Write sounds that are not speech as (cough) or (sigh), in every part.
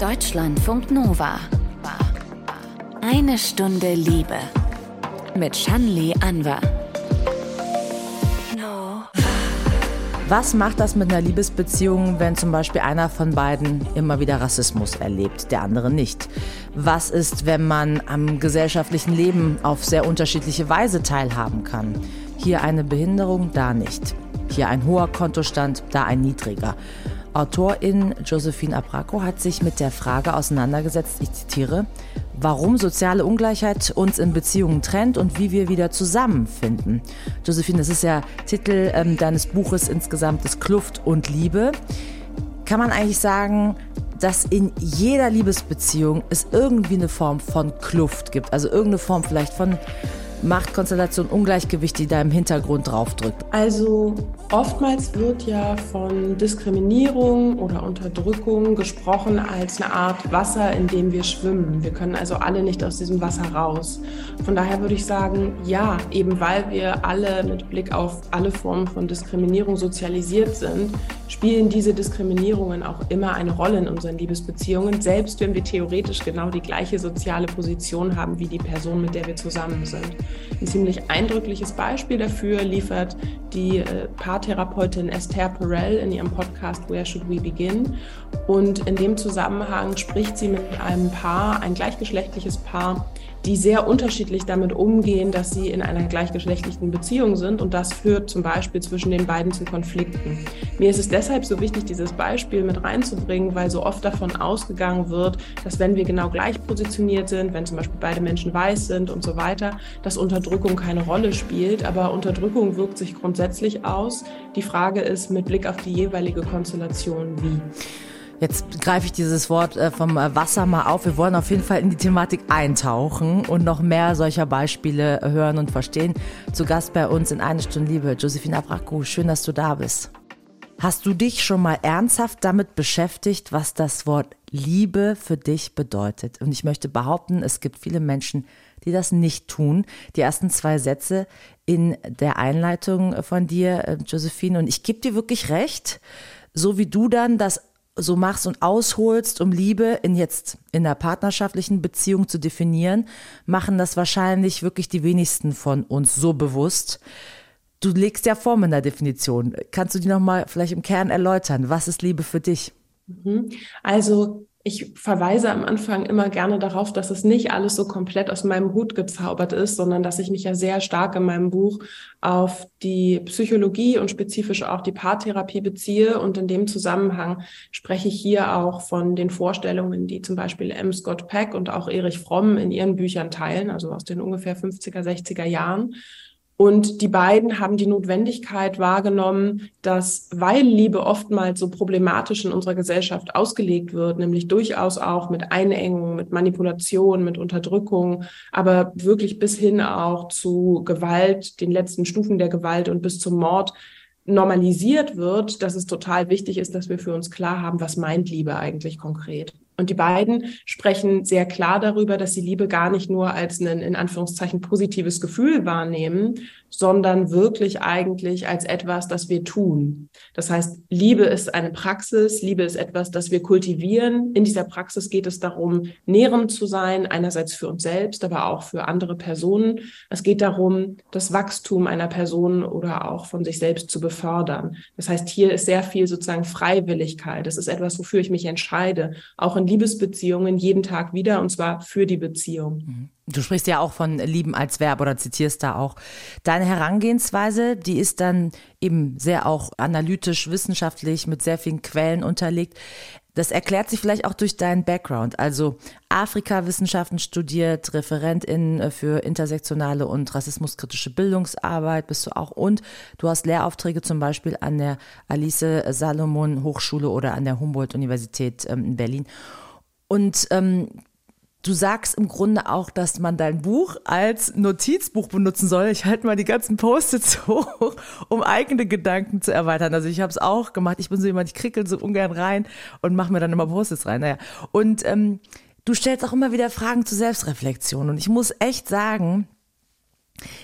Deutschlandfunk Nova. Eine Stunde Liebe. Mit Shanli Anwar. Was macht das mit einer Liebesbeziehung, wenn zum Beispiel einer von beiden immer wieder Rassismus erlebt, der andere nicht? Was ist, wenn man am gesellschaftlichen Leben auf sehr unterschiedliche Weise teilhaben kann? Hier eine Behinderung, da nicht. Hier ein hoher Kontostand, da ein niedriger. Autorin Josephine Abraco hat sich mit der Frage auseinandergesetzt, ich zitiere, warum soziale Ungleichheit uns in Beziehungen trennt und wie wir wieder zusammenfinden. Josephine, das ist ja Titel ähm, deines Buches insgesamt, das Kluft und Liebe. Kann man eigentlich sagen, dass in jeder Liebesbeziehung es irgendwie eine Form von Kluft gibt, also irgendeine Form vielleicht von Machtkonstellation, Ungleichgewicht, die da im Hintergrund draufdrückt? Also oftmals wird ja von Diskriminierung oder Unterdrückung gesprochen als eine Art Wasser, in dem wir schwimmen. Wir können also alle nicht aus diesem Wasser raus. Von daher würde ich sagen, ja, eben weil wir alle mit Blick auf alle Formen von Diskriminierung sozialisiert sind, spielen diese Diskriminierungen auch immer eine Rolle in unseren Liebesbeziehungen, selbst wenn wir theoretisch genau die gleiche soziale Position haben wie die Person, mit der wir zusammen sind. Ein ziemlich eindrückliches Beispiel dafür liefert die äh, Paartherapeutin Esther Perel in ihrem Podcast Where Should We Begin? Und in dem Zusammenhang spricht sie mit einem Paar, ein gleichgeschlechtliches Paar, die sehr unterschiedlich damit umgehen, dass sie in einer gleichgeschlechtlichen Beziehung sind. Und das führt zum Beispiel zwischen den beiden zu Konflikten. Mir ist es deshalb so wichtig, dieses Beispiel mit reinzubringen, weil so oft davon ausgegangen wird, dass wenn wir genau gleich positioniert sind, wenn zum Beispiel beide Menschen weiß sind und so weiter, dass Unterdrückung keine Rolle spielt. Aber Unterdrückung wirkt sich grundsätzlich aus. Die Frage ist mit Blick auf die jeweilige Konstellation wie. Jetzt greife ich dieses Wort äh, vom äh, Wasser mal auf. Wir wollen auf jeden Fall in die Thematik eintauchen und noch mehr solcher Beispiele hören und verstehen. Zu Gast bei uns in eine Stunde Liebe, Josephine Abraku. Schön, dass du da bist. Hast du dich schon mal ernsthaft damit beschäftigt, was das Wort Liebe für dich bedeutet? Und ich möchte behaupten, es gibt viele Menschen, die das nicht tun. Die ersten zwei Sätze in der Einleitung von dir, äh, Josephine, und ich gebe dir wirklich recht, so wie du dann das so machst und ausholst, um Liebe in jetzt in der partnerschaftlichen Beziehung zu definieren, machen das wahrscheinlich wirklich die wenigsten von uns so bewusst. Du legst ja Form in der Definition. Kannst du die nochmal vielleicht im Kern erläutern? Was ist Liebe für dich? Mhm. Also ich verweise am Anfang immer gerne darauf, dass es nicht alles so komplett aus meinem Hut gezaubert ist, sondern dass ich mich ja sehr stark in meinem Buch auf die Psychologie und spezifisch auch die Paartherapie beziehe. Und in dem Zusammenhang spreche ich hier auch von den Vorstellungen, die zum Beispiel M. Scott Peck und auch Erich Fromm in ihren Büchern teilen, also aus den ungefähr 50er, 60er Jahren. Und die beiden haben die Notwendigkeit wahrgenommen, dass, weil Liebe oftmals so problematisch in unserer Gesellschaft ausgelegt wird, nämlich durchaus auch mit Einengung, mit Manipulation, mit Unterdrückung, aber wirklich bis hin auch zu Gewalt, den letzten Stufen der Gewalt und bis zum Mord normalisiert wird, dass es total wichtig ist, dass wir für uns klar haben, was meint Liebe eigentlich konkret. Und die beiden sprechen sehr klar darüber, dass sie Liebe gar nicht nur als ein in Anführungszeichen positives Gefühl wahrnehmen, sondern wirklich eigentlich als etwas, das wir tun. Das heißt, Liebe ist eine Praxis, Liebe ist etwas, das wir kultivieren. In dieser Praxis geht es darum, nährend zu sein, einerseits für uns selbst, aber auch für andere Personen. Es geht darum, das Wachstum einer Person oder auch von sich selbst zu befördern. Das heißt, hier ist sehr viel sozusagen Freiwilligkeit. Das ist etwas, wofür ich mich entscheide, auch in Liebesbeziehungen jeden Tag wieder, und zwar für die Beziehung. Mhm. Du sprichst ja auch von lieben als Verb oder zitierst da auch. Deine Herangehensweise, die ist dann eben sehr auch analytisch, wissenschaftlich mit sehr vielen Quellen unterlegt. Das erklärt sich vielleicht auch durch deinen Background. Also Afrikawissenschaften studiert, Referentin für intersektionale und rassismuskritische Bildungsarbeit bist du auch. Und du hast Lehraufträge zum Beispiel an der Alice Salomon Hochschule oder an der Humboldt-Universität ähm, in Berlin. Und ähm, Du sagst im Grunde auch, dass man dein Buch als Notizbuch benutzen soll. Ich halte mal die ganzen Post-its (laughs) hoch, um eigene Gedanken zu erweitern. Also ich habe es auch gemacht. Ich bin so jemand, ich krickel so ungern rein und mache mir dann immer Post-its rein. Naja. Und ähm, du stellst auch immer wieder Fragen zur Selbstreflexion. Und ich muss echt sagen,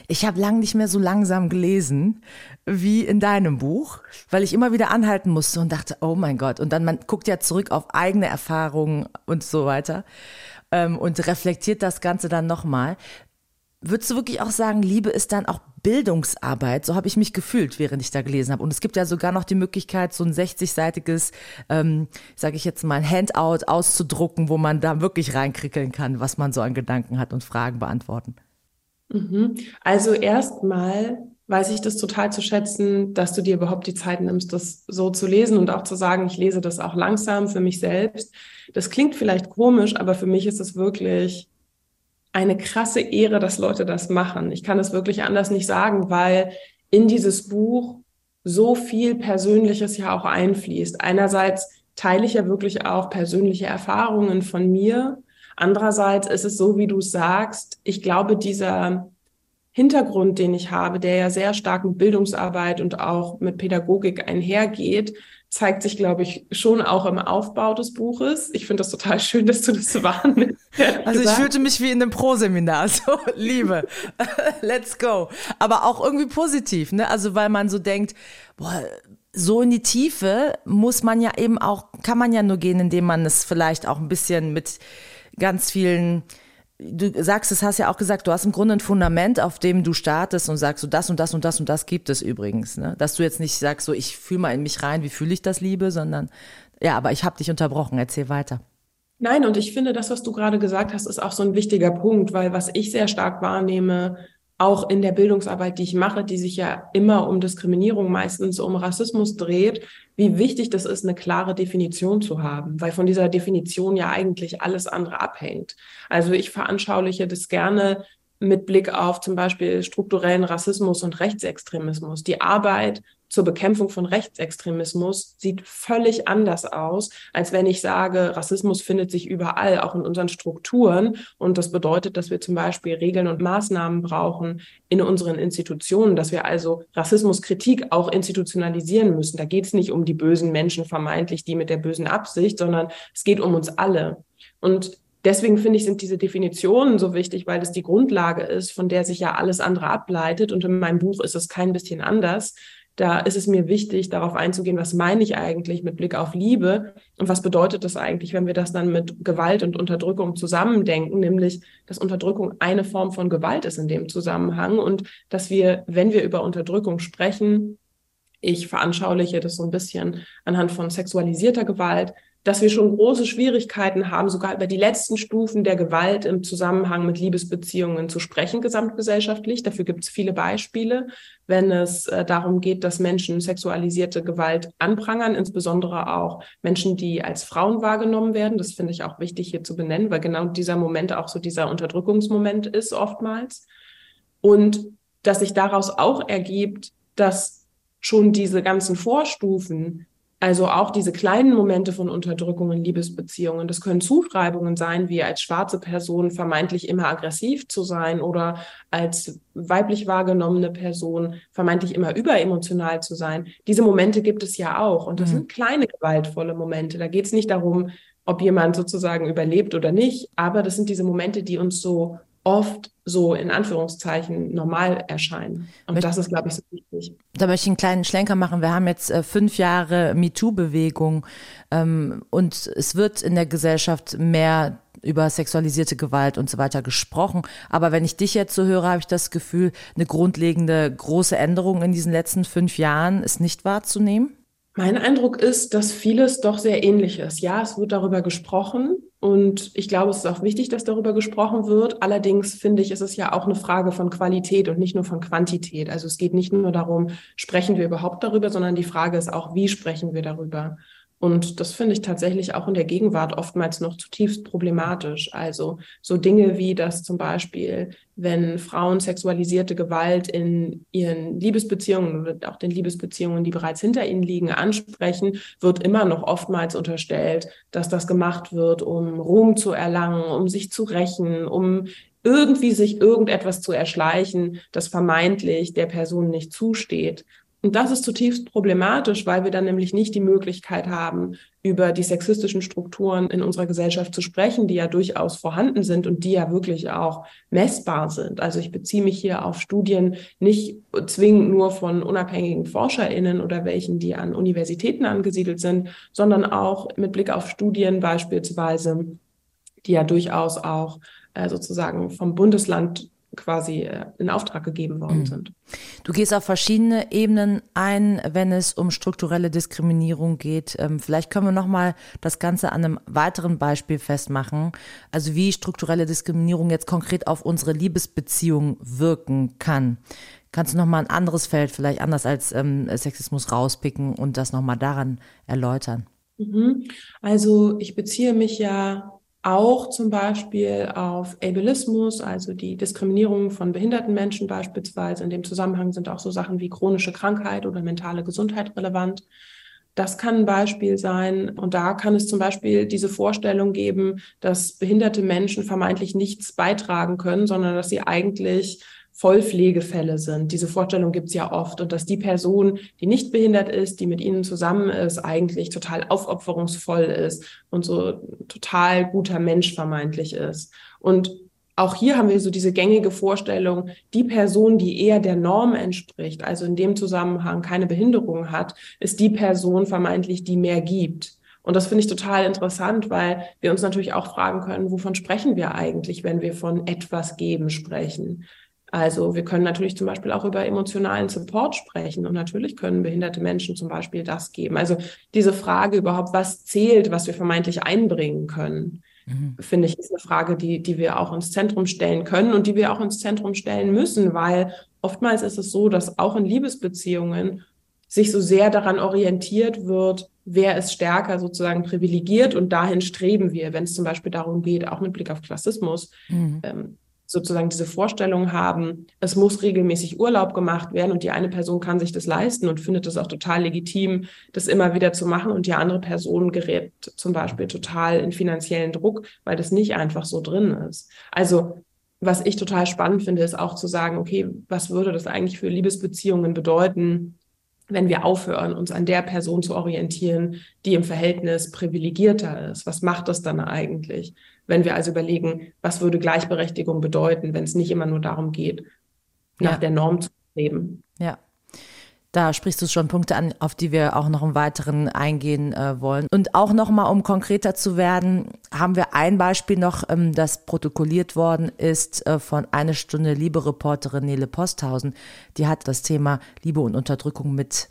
Ich habe lang nicht mehr so langsam gelesen wie in deinem Buch, weil ich immer wieder anhalten musste und dachte, oh mein Gott. Und dann man guckt ja zurück auf eigene Erfahrungen und so weiter ähm, und reflektiert das Ganze dann nochmal. Würdest du wirklich auch sagen, Liebe ist dann auch Bildungsarbeit? So habe ich mich gefühlt, während ich da gelesen habe. Und es gibt ja sogar noch die Möglichkeit, so ein 60-seitiges, ähm, sage ich jetzt mal, Handout auszudrucken, wo man da wirklich reinkrickeln kann, was man so an Gedanken hat und Fragen beantworten. Mhm. Also erstmal weiß ich das total zu schätzen, dass du dir überhaupt die Zeit nimmst, das so zu lesen und auch zu sagen, ich lese das auch langsam für mich selbst. Das klingt vielleicht komisch, aber für mich ist es wirklich eine krasse Ehre, dass Leute das machen. Ich kann es wirklich anders nicht sagen, weil in dieses Buch so viel Persönliches ja auch einfließt. Einerseits teile ich ja wirklich auch persönliche Erfahrungen von mir Andererseits ist es so, wie du sagst, ich glaube, dieser Hintergrund, den ich habe, der ja sehr stark mit Bildungsarbeit und auch mit Pädagogik einhergeht, zeigt sich, glaube ich, schon auch im Aufbau des Buches. Ich finde das total schön, dass du das so (laughs) wahrnimmst. Also ich fühlte mich wie in einem Pro-Seminar, (laughs) so Liebe, (laughs) let's go. Aber auch irgendwie positiv, ne? Also weil man so denkt, boah, so in die Tiefe muss man ja eben auch, kann man ja nur gehen, indem man es vielleicht auch ein bisschen mit ganz vielen du sagst, es hast ja auch gesagt, du hast im Grunde ein Fundament, auf dem du startest und sagst, so das und das und das und das gibt es übrigens. Ne? Dass du jetzt nicht sagst, so ich fühle mal in mich rein, wie fühle ich das Liebe, sondern ja, aber ich habe dich unterbrochen, erzähl weiter. Nein, und ich finde, das, was du gerade gesagt hast, ist auch so ein wichtiger Punkt, weil was ich sehr stark wahrnehme, auch in der Bildungsarbeit, die ich mache, die sich ja immer um Diskriminierung, meistens um Rassismus dreht, wie wichtig das ist, eine klare Definition zu haben, weil von dieser Definition ja eigentlich alles andere abhängt. Also ich veranschauliche das gerne mit Blick auf zum Beispiel strukturellen Rassismus und Rechtsextremismus. Die Arbeit zur Bekämpfung von Rechtsextremismus sieht völlig anders aus, als wenn ich sage, Rassismus findet sich überall, auch in unseren Strukturen. Und das bedeutet, dass wir zum Beispiel Regeln und Maßnahmen brauchen in unseren Institutionen, dass wir also Rassismuskritik auch institutionalisieren müssen. Da geht es nicht um die bösen Menschen vermeintlich, die mit der bösen Absicht, sondern es geht um uns alle. Und Deswegen finde ich, sind diese Definitionen so wichtig, weil es die Grundlage ist, von der sich ja alles andere ableitet. Und in meinem Buch ist es kein bisschen anders. Da ist es mir wichtig, darauf einzugehen, was meine ich eigentlich mit Blick auf Liebe und was bedeutet das eigentlich, wenn wir das dann mit Gewalt und Unterdrückung zusammendenken, nämlich, dass Unterdrückung eine Form von Gewalt ist in dem Zusammenhang und dass wir, wenn wir über Unterdrückung sprechen, ich veranschauliche das so ein bisschen anhand von sexualisierter Gewalt, dass wir schon große Schwierigkeiten haben, sogar über die letzten Stufen der Gewalt im Zusammenhang mit Liebesbeziehungen zu sprechen, gesamtgesellschaftlich. Dafür gibt es viele Beispiele, wenn es äh, darum geht, dass Menschen sexualisierte Gewalt anprangern, insbesondere auch Menschen, die als Frauen wahrgenommen werden. Das finde ich auch wichtig hier zu benennen, weil genau dieser Moment auch so dieser Unterdrückungsmoment ist oftmals. Und dass sich daraus auch ergibt, dass schon diese ganzen Vorstufen also auch diese kleinen Momente von Unterdrückung in Liebesbeziehungen, das können Zuschreibungen sein, wie als schwarze Person vermeintlich immer aggressiv zu sein oder als weiblich wahrgenommene Person vermeintlich immer überemotional zu sein. Diese Momente gibt es ja auch und das mhm. sind kleine gewaltvolle Momente. Da geht es nicht darum, ob jemand sozusagen überlebt oder nicht, aber das sind diese Momente, die uns so oft so in Anführungszeichen normal erscheinen. Und das ist, glaube ich, so wichtig. Da möchte ich einen kleinen Schlenker machen. Wir haben jetzt äh, fünf Jahre MeToo-Bewegung ähm, und es wird in der Gesellschaft mehr über sexualisierte Gewalt und so weiter gesprochen. Aber wenn ich dich jetzt so höre, habe ich das Gefühl, eine grundlegende große Änderung in diesen letzten fünf Jahren ist nicht wahrzunehmen. Mein Eindruck ist, dass vieles doch sehr ähnlich ist. Ja, es wird darüber gesprochen und ich glaube, es ist auch wichtig, dass darüber gesprochen wird. Allerdings finde ich, ist es ja auch eine Frage von Qualität und nicht nur von Quantität. Also es geht nicht nur darum, sprechen wir überhaupt darüber, sondern die Frage ist auch, wie sprechen wir darüber? Und das finde ich tatsächlich auch in der Gegenwart oftmals noch zutiefst problematisch. Also so Dinge wie, dass zum Beispiel, wenn Frauen sexualisierte Gewalt in ihren Liebesbeziehungen oder auch den Liebesbeziehungen, die bereits hinter ihnen liegen, ansprechen, wird immer noch oftmals unterstellt, dass das gemacht wird, um Ruhm zu erlangen, um sich zu rächen, um irgendwie sich irgendetwas zu erschleichen, das vermeintlich der Person nicht zusteht. Und das ist zutiefst problematisch, weil wir dann nämlich nicht die Möglichkeit haben, über die sexistischen Strukturen in unserer Gesellschaft zu sprechen, die ja durchaus vorhanden sind und die ja wirklich auch messbar sind. Also ich beziehe mich hier auf Studien nicht zwingend nur von unabhängigen ForscherInnen oder welchen, die an Universitäten angesiedelt sind, sondern auch mit Blick auf Studien beispielsweise, die ja durchaus auch äh, sozusagen vom Bundesland quasi äh, in Auftrag gegeben worden mhm. sind. Du gehst auf verschiedene Ebenen ein, wenn es um strukturelle Diskriminierung geht. Ähm, vielleicht können wir noch mal das Ganze an einem weiteren Beispiel festmachen. Also wie strukturelle Diskriminierung jetzt konkret auf unsere Liebesbeziehung wirken kann. Kannst du noch mal ein anderes Feld, vielleicht anders als ähm, Sexismus, rauspicken und das noch mal daran erläutern? Mhm. Also ich beziehe mich ja auch zum Beispiel auf Ableismus, also die Diskriminierung von behinderten Menschen beispielsweise. In dem Zusammenhang sind auch so Sachen wie chronische Krankheit oder mentale Gesundheit relevant. Das kann ein Beispiel sein. Und da kann es zum Beispiel diese Vorstellung geben, dass behinderte Menschen vermeintlich nichts beitragen können, sondern dass sie eigentlich Vollpflegefälle sind. Diese Vorstellung gibt es ja oft und dass die Person, die nicht behindert ist, die mit ihnen zusammen ist, eigentlich total aufopferungsvoll ist und so total guter Mensch vermeintlich ist. Und auch hier haben wir so diese gängige Vorstellung, die Person, die eher der Norm entspricht, also in dem Zusammenhang keine Behinderung hat, ist die Person vermeintlich, die mehr gibt. Und das finde ich total interessant, weil wir uns natürlich auch fragen können, wovon sprechen wir eigentlich, wenn wir von etwas geben sprechen? Also wir können natürlich zum Beispiel auch über emotionalen Support sprechen und natürlich können behinderte Menschen zum Beispiel das geben. Also diese Frage überhaupt, was zählt, was wir vermeintlich einbringen können, mhm. finde ich, ist eine Frage, die, die wir auch ins Zentrum stellen können und die wir auch ins Zentrum stellen müssen, weil oftmals ist es so, dass auch in Liebesbeziehungen sich so sehr daran orientiert wird, wer ist stärker sozusagen privilegiert und dahin streben wir, wenn es zum Beispiel darum geht, auch mit Blick auf Klassismus, mhm. ähm, sozusagen diese Vorstellung haben, es muss regelmäßig Urlaub gemacht werden und die eine Person kann sich das leisten und findet es auch total legitim, das immer wieder zu machen und die andere Person gerät zum Beispiel total in finanziellen Druck, weil das nicht einfach so drin ist. Also was ich total spannend finde, ist auch zu sagen, okay, was würde das eigentlich für Liebesbeziehungen bedeuten, wenn wir aufhören, uns an der Person zu orientieren, die im Verhältnis privilegierter ist? Was macht das dann eigentlich? Wenn wir also überlegen, was würde Gleichberechtigung bedeuten, wenn es nicht immer nur darum geht, nach ja. der Norm zu leben? Ja. Da sprichst du schon Punkte an, auf die wir auch noch im Weiteren eingehen äh, wollen. Und auch nochmal, um konkreter zu werden, haben wir ein Beispiel noch, ähm, das protokolliert worden ist äh, von Eine Stunde Liebe-Reporterin Nele Posthausen. Die hat das Thema Liebe und Unterdrückung mit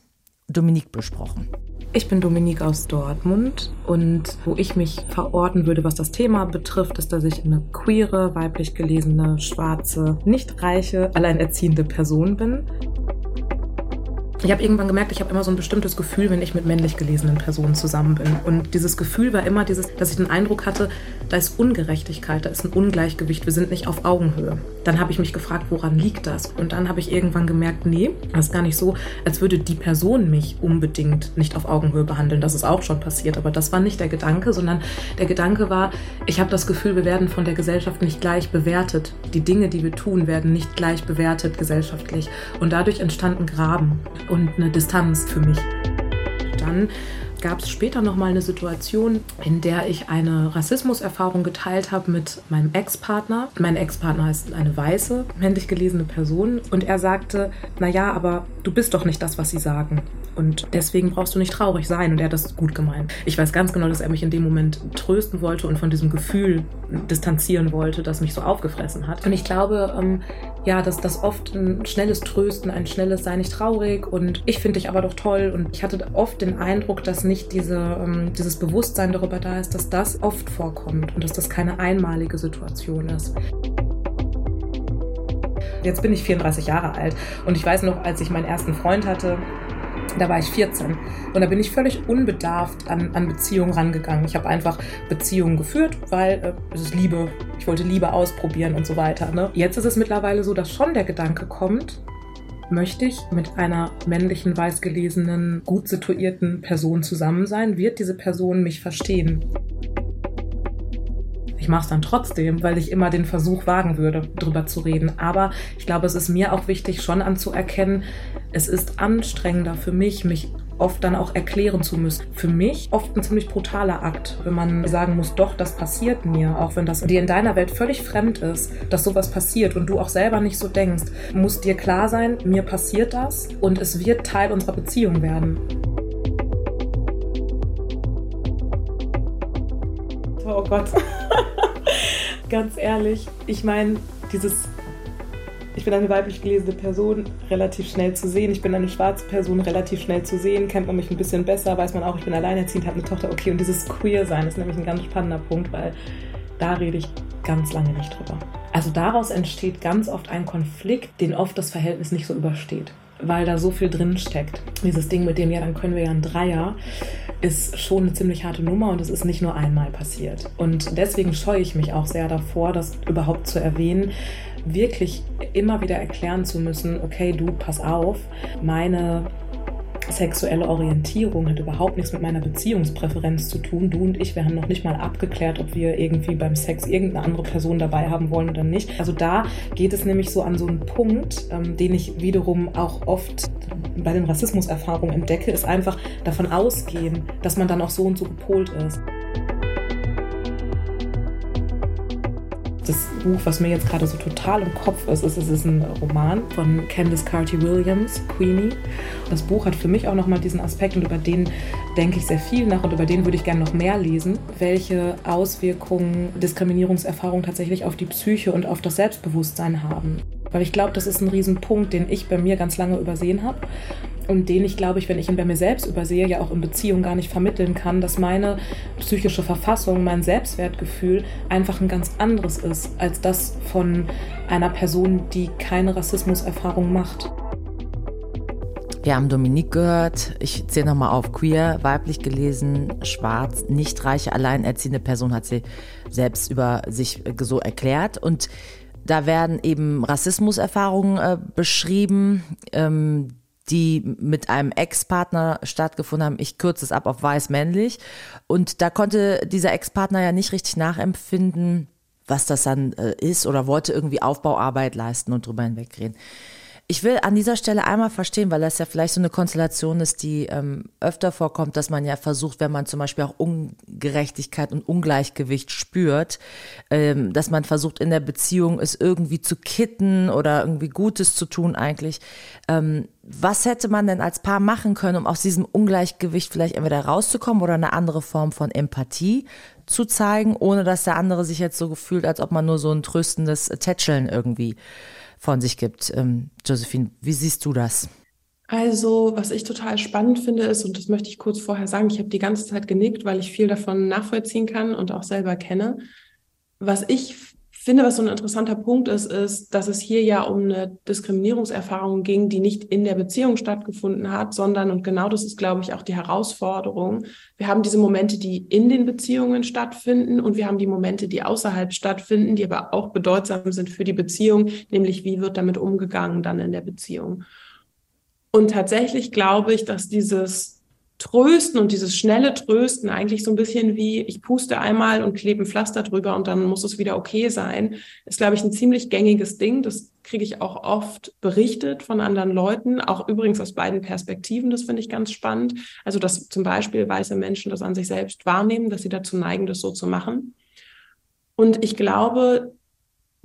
Dominique besprochen. Ich bin Dominique aus Dortmund und wo ich mich verorten würde, was das Thema betrifft, ist, dass ich eine queere, weiblich gelesene, schwarze, nicht reiche, alleinerziehende Person bin ich habe irgendwann gemerkt, ich habe immer so ein bestimmtes Gefühl, wenn ich mit männlich gelesenen Personen zusammen bin. Und dieses Gefühl war immer dieses, dass ich den Eindruck hatte, da ist Ungerechtigkeit, da ist ein Ungleichgewicht, wir sind nicht auf Augenhöhe. Dann habe ich mich gefragt, woran liegt das? Und dann habe ich irgendwann gemerkt, nee, das ist gar nicht so, als würde die Person mich unbedingt nicht auf Augenhöhe behandeln. Das ist auch schon passiert, aber das war nicht der Gedanke, sondern der Gedanke war, ich habe das Gefühl, wir werden von der Gesellschaft nicht gleich bewertet. Die Dinge, die wir tun, werden nicht gleich bewertet gesellschaftlich. Und dadurch entstanden Graben und eine Distanz für mich. Dann gab es später noch mal eine Situation, in der ich eine Rassismuserfahrung geteilt habe mit meinem Ex-Partner. Mein Ex-Partner ist eine weiße, männlich gelesene Person und er sagte, na ja, aber du bist doch nicht das, was sie sagen. Und deswegen brauchst du nicht traurig sein. Und er hat das gut gemeint. Ich weiß ganz genau, dass er mich in dem Moment trösten wollte und von diesem Gefühl distanzieren wollte, das mich so aufgefressen hat. Und ich glaube, ähm, ja, dass das oft ein schnelles Trösten, ein schnelles Sei nicht traurig und ich finde dich aber doch toll. Und ich hatte oft den Eindruck, dass nicht diese, ähm, dieses Bewusstsein darüber da ist, dass das oft vorkommt und dass das keine einmalige Situation ist. Jetzt bin ich 34 Jahre alt und ich weiß noch, als ich meinen ersten Freund hatte, da war ich 14 und da bin ich völlig unbedarft an, an Beziehungen rangegangen. Ich habe einfach Beziehungen geführt, weil äh, es ist Liebe. Ich wollte Liebe ausprobieren und so weiter. Ne? Jetzt ist es mittlerweile so, dass schon der Gedanke kommt, möchte ich mit einer männlichen, weißgelesenen, gut situierten Person zusammen sein? Wird diese Person mich verstehen? Ich mache es dann trotzdem, weil ich immer den Versuch wagen würde, drüber zu reden. Aber ich glaube, es ist mir auch wichtig, schon anzuerkennen, Es ist anstrengender für mich, mich oft dann auch erklären zu müssen. Für mich oft ein ziemlich brutaler Akt, wenn man sagen muss, doch, das passiert mir, auch wenn das dir in deiner Welt völlig fremd ist, dass sowas passiert und du auch selber nicht so denkst, muss dir klar sein, mir passiert das und es wird Teil unserer Beziehung werden. Oh Gott. (laughs) Ganz ehrlich, ich meine, dieses ich bin eine weiblich gelesene Person, relativ schnell zu sehen. Ich bin eine schwarze Person, relativ schnell zu sehen. Kennt man mich ein bisschen besser, weiß man auch, ich bin alleinerziehend, habe eine Tochter. Okay, und dieses Queer-Sein ist nämlich ein ganz spannender Punkt, weil da rede ich ganz lange nicht drüber. Also daraus entsteht ganz oft ein Konflikt, den oft das Verhältnis nicht so übersteht weil da so viel drin steckt. Dieses Ding mit dem, ja, dann können wir ja ein Dreier, ist schon eine ziemlich harte Nummer und es ist nicht nur einmal passiert. Und deswegen scheue ich mich auch sehr davor, das überhaupt zu erwähnen, wirklich immer wieder erklären zu müssen, okay, du, pass auf, meine sexuelle Orientierung hat überhaupt nichts mit meiner Beziehungspräferenz zu tun. Du und ich, wir haben noch nicht mal abgeklärt, ob wir irgendwie beim Sex irgendeine andere Person dabei haben wollen oder nicht. Also da geht es nämlich so an so einen Punkt, ähm, den ich wiederum auch oft bei den Rassismuserfahrungen entdecke, ist einfach davon ausgehen, dass man dann auch so und so gepolt ist. Das Buch, was mir jetzt gerade so total im Kopf ist, ist, es ist ein Roman von Candice Carty Williams, Queenie. Das Buch hat für mich auch nochmal diesen Aspekt und über den denke ich sehr viel nach und über den würde ich gerne noch mehr lesen, welche Auswirkungen Diskriminierungserfahrungen tatsächlich auf die Psyche und auf das Selbstbewusstsein haben. Weil ich glaube, das ist ein Riesenpunkt, den ich bei mir ganz lange übersehen habe und den ich, glaube ich, wenn ich ihn bei mir selbst übersehe, ja auch in Beziehung gar nicht vermitteln kann, dass meine psychische Verfassung, mein Selbstwertgefühl einfach ein ganz anderes ist als das von einer Person, die keine Rassismuserfahrung macht. Wir haben Dominique gehört. Ich zähle nochmal auf. Queer, weiblich gelesen, schwarz, nicht reiche, alleinerziehende Person hat sie selbst über sich so erklärt. Und da werden eben Rassismuserfahrungen äh, beschrieben, ähm, die mit einem Ex-Partner stattgefunden haben. Ich kürze es ab auf weiß-männlich. Und da konnte dieser Ex-Partner ja nicht richtig nachempfinden, was das dann äh, ist oder wollte irgendwie Aufbauarbeit leisten und drüber hinwegreden. Ich will an dieser Stelle einmal verstehen, weil das ja vielleicht so eine Konstellation ist, die ähm, öfter vorkommt, dass man ja versucht, wenn man zum Beispiel auch Ungerechtigkeit und Ungleichgewicht spürt, ähm, dass man versucht in der Beziehung es irgendwie zu kitten oder irgendwie Gutes zu tun eigentlich. Ähm, was hätte man denn als Paar machen können, um aus diesem Ungleichgewicht vielleicht entweder rauszukommen oder eine andere Form von Empathie zu zeigen, ohne dass der andere sich jetzt so gefühlt, als ob man nur so ein tröstendes Tätscheln irgendwie von sich gibt. Ähm, Josephine, wie siehst du das? Also, was ich total spannend finde, ist, und das möchte ich kurz vorher sagen, ich habe die ganze Zeit genickt, weil ich viel davon nachvollziehen kann und auch selber kenne. Was ich finde, was so ein interessanter Punkt ist, ist, dass es hier ja um eine Diskriminierungserfahrung ging, die nicht in der Beziehung stattgefunden hat, sondern, und genau das ist, glaube ich, auch die Herausforderung. Wir haben diese Momente, die in den Beziehungen stattfinden und wir haben die Momente, die außerhalb stattfinden, die aber auch bedeutsam sind für die Beziehung, nämlich wie wird damit umgegangen dann in der Beziehung. Und tatsächlich glaube ich, dass dieses Trösten und dieses schnelle Trösten eigentlich so ein bisschen wie, ich puste einmal und klebe ein Pflaster drüber und dann muss es wieder okay sein, ist, glaube ich, ein ziemlich gängiges Ding. Das kriege ich auch oft berichtet von anderen Leuten, auch übrigens aus beiden Perspektiven. Das finde ich ganz spannend. Also, dass zum Beispiel weiße Menschen das an sich selbst wahrnehmen, dass sie dazu neigen, das so zu machen. Und ich glaube,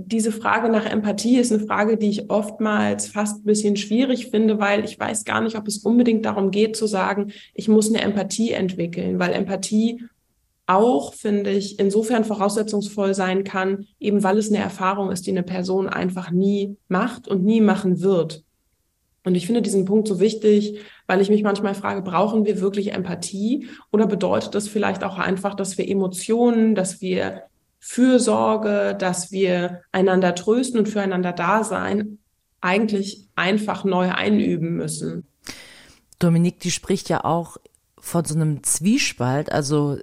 diese Frage nach Empathie ist eine Frage, die ich oftmals fast ein bisschen schwierig finde, weil ich weiß gar nicht, ob es unbedingt darum geht zu sagen, ich muss eine Empathie entwickeln, weil Empathie auch, finde ich, insofern voraussetzungsvoll sein kann, eben weil es eine Erfahrung ist, die eine Person einfach nie macht und nie machen wird. Und ich finde diesen Punkt so wichtig, weil ich mich manchmal frage, brauchen wir wirklich Empathie oder bedeutet das vielleicht auch einfach, dass wir Emotionen, dass wir Fürsorge, dass wir einander trösten und füreinander da sein, eigentlich einfach neu einüben müssen. Dominique, die spricht ja auch von so einem Zwiespalt, also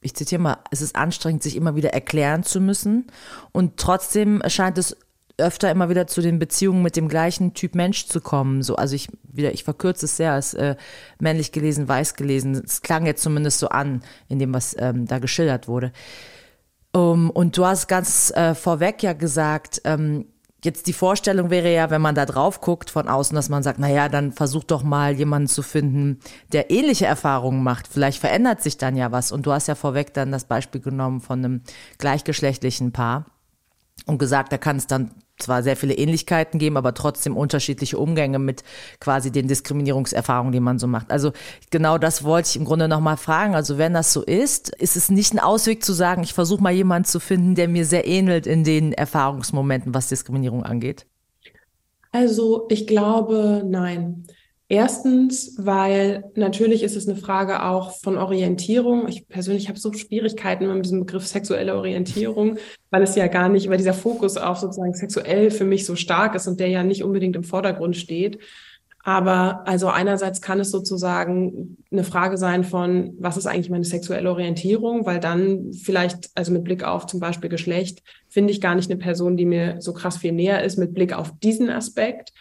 ich zitiere mal, es ist anstrengend, sich immer wieder erklären zu müssen und trotzdem scheint es öfter immer wieder zu den Beziehungen mit dem gleichen Typ Mensch zu kommen. So, also ich wieder, ich verkürze es sehr, als äh, männlich gelesen, weiß gelesen. Es klang jetzt zumindest so an, in dem, was ähm, da geschildert wurde. Um, und du hast ganz äh, vorweg ja gesagt, ähm, Jetzt die Vorstellung wäre ja, wenn man da drauf guckt von außen, dass man sagt, na ja, dann versuch doch mal jemanden zu finden, der ähnliche Erfahrungen macht. Vielleicht verändert sich dann ja was. Und du hast ja vorweg dann das Beispiel genommen von einem gleichgeschlechtlichen Paar und gesagt, da kann es dann zwar sehr viele Ähnlichkeiten geben, aber trotzdem unterschiedliche Umgänge mit quasi den Diskriminierungserfahrungen, die man so macht. Also genau das wollte ich im Grunde nochmal fragen. Also wenn das so ist, ist es nicht ein Ausweg zu sagen, ich versuche mal jemanden zu finden, der mir sehr ähnelt in den Erfahrungsmomenten, was Diskriminierung angeht? Also ich glaube, nein. Erstens, weil natürlich ist es eine Frage auch von Orientierung. Ich persönlich habe so Schwierigkeiten mit diesem Begriff sexuelle Orientierung, weil es ja gar nicht, weil dieser Fokus auf sozusagen sexuell für mich so stark ist und der ja nicht unbedingt im Vordergrund steht. Aber also einerseits kann es sozusagen eine Frage sein von, was ist eigentlich meine sexuelle Orientierung? Weil dann vielleicht, also mit Blick auf zum Beispiel Geschlecht, finde ich gar nicht eine Person, die mir so krass viel näher ist mit Blick auf diesen Aspekt.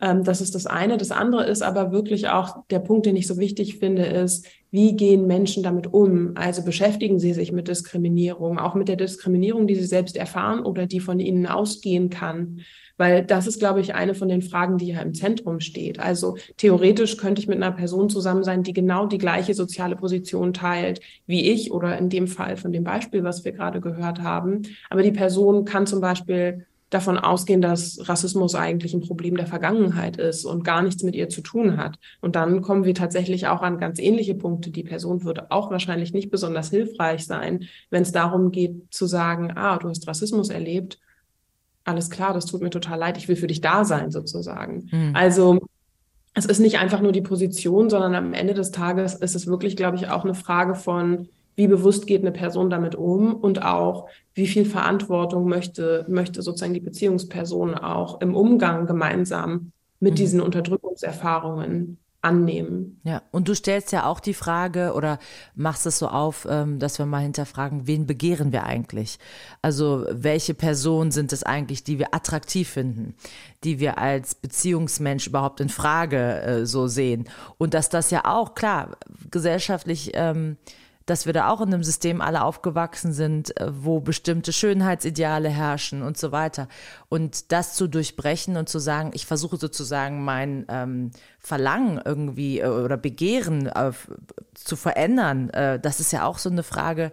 Ähm, das ist das eine. Das andere ist aber wirklich auch der Punkt, den ich so wichtig finde, ist, wie gehen Menschen damit um? Also beschäftigen sie sich mit Diskriminierung, auch mit der Diskriminierung, die sie selbst erfahren oder die von ihnen ausgehen kann. Weil das ist, glaube ich, eine von den Fragen, die ja im Zentrum steht. Also theoretisch könnte ich mit einer Person zusammen sein, die genau die gleiche soziale Position teilt wie ich oder in dem Fall von dem Beispiel, was wir gerade gehört haben. Aber die Person kann zum Beispiel davon ausgehen, dass Rassismus eigentlich ein Problem der Vergangenheit ist und gar nichts mit ihr zu tun hat. Und dann kommen wir tatsächlich auch an ganz ähnliche Punkte. Die Person würde auch wahrscheinlich nicht besonders hilfreich sein, wenn es darum geht zu sagen, ah, du hast Rassismus erlebt. Alles klar, das tut mir total leid. Ich will für dich da sein, sozusagen. Mhm. Also es ist nicht einfach nur die Position, sondern am Ende des Tages ist es wirklich, glaube ich, auch eine Frage von, wie bewusst geht eine Person damit um und auch, wie viel Verantwortung möchte, möchte sozusagen die Beziehungsperson auch im Umgang gemeinsam mit mhm. diesen Unterdrückungserfahrungen annehmen. Ja, und du stellst ja auch die Frage oder machst es so auf, ähm, dass wir mal hinterfragen, wen begehren wir eigentlich? Also welche Personen sind es eigentlich, die wir attraktiv finden, die wir als Beziehungsmensch überhaupt in Frage äh, so sehen? Und dass das ja auch, klar, gesellschaftlich ähm, dass wir da auch in einem System alle aufgewachsen sind, äh, wo bestimmte Schönheitsideale herrschen und so weiter. Und das zu durchbrechen und zu sagen, ich versuche sozusagen mein ähm, Verlangen irgendwie äh, oder Begehren äh, zu verändern, äh, das ist ja auch so eine Frage,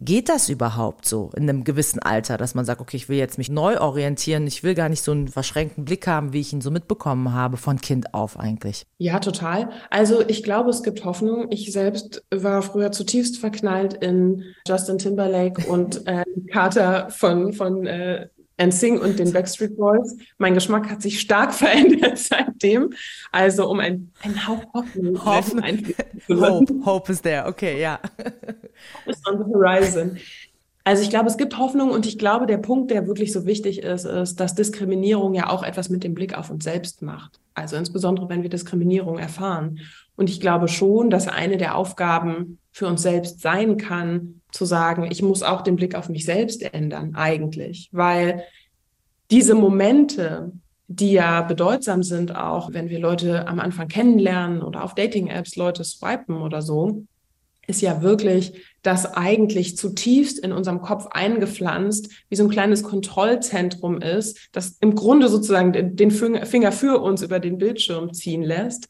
Geht das überhaupt so in einem gewissen Alter, dass man sagt, okay, ich will jetzt mich neu orientieren, ich will gar nicht so einen verschränkten Blick haben, wie ich ihn so mitbekommen habe von Kind auf eigentlich? Ja, total. Also ich glaube, es gibt Hoffnung. Ich selbst war früher zutiefst verknallt in Justin Timberlake und äh, Carter von, von äh, NSYNC und den Backstreet Boys. Mein Geschmack hat sich stark (laughs) verändert seitdem. Also um ein, ein Hauch Hoffnung. Hoffnung. Hope, Hope is there. Okay, ja. Hope is on the horizon. Also ich glaube, es gibt Hoffnung und ich glaube, der Punkt, der wirklich so wichtig ist, ist, dass Diskriminierung ja auch etwas mit dem Blick auf uns selbst macht. Also insbesondere, wenn wir Diskriminierung erfahren. Und ich glaube schon, dass eine der Aufgaben für uns selbst sein kann, zu sagen, ich muss auch den Blick auf mich selbst ändern, eigentlich. Weil diese Momente, die ja bedeutsam sind, auch wenn wir Leute am Anfang kennenlernen oder auf Dating-Apps Leute swipen oder so, ist ja wirklich das eigentlich zutiefst in unserem Kopf eingepflanzt, wie so ein kleines Kontrollzentrum ist, das im Grunde sozusagen den Finger für uns über den Bildschirm ziehen lässt.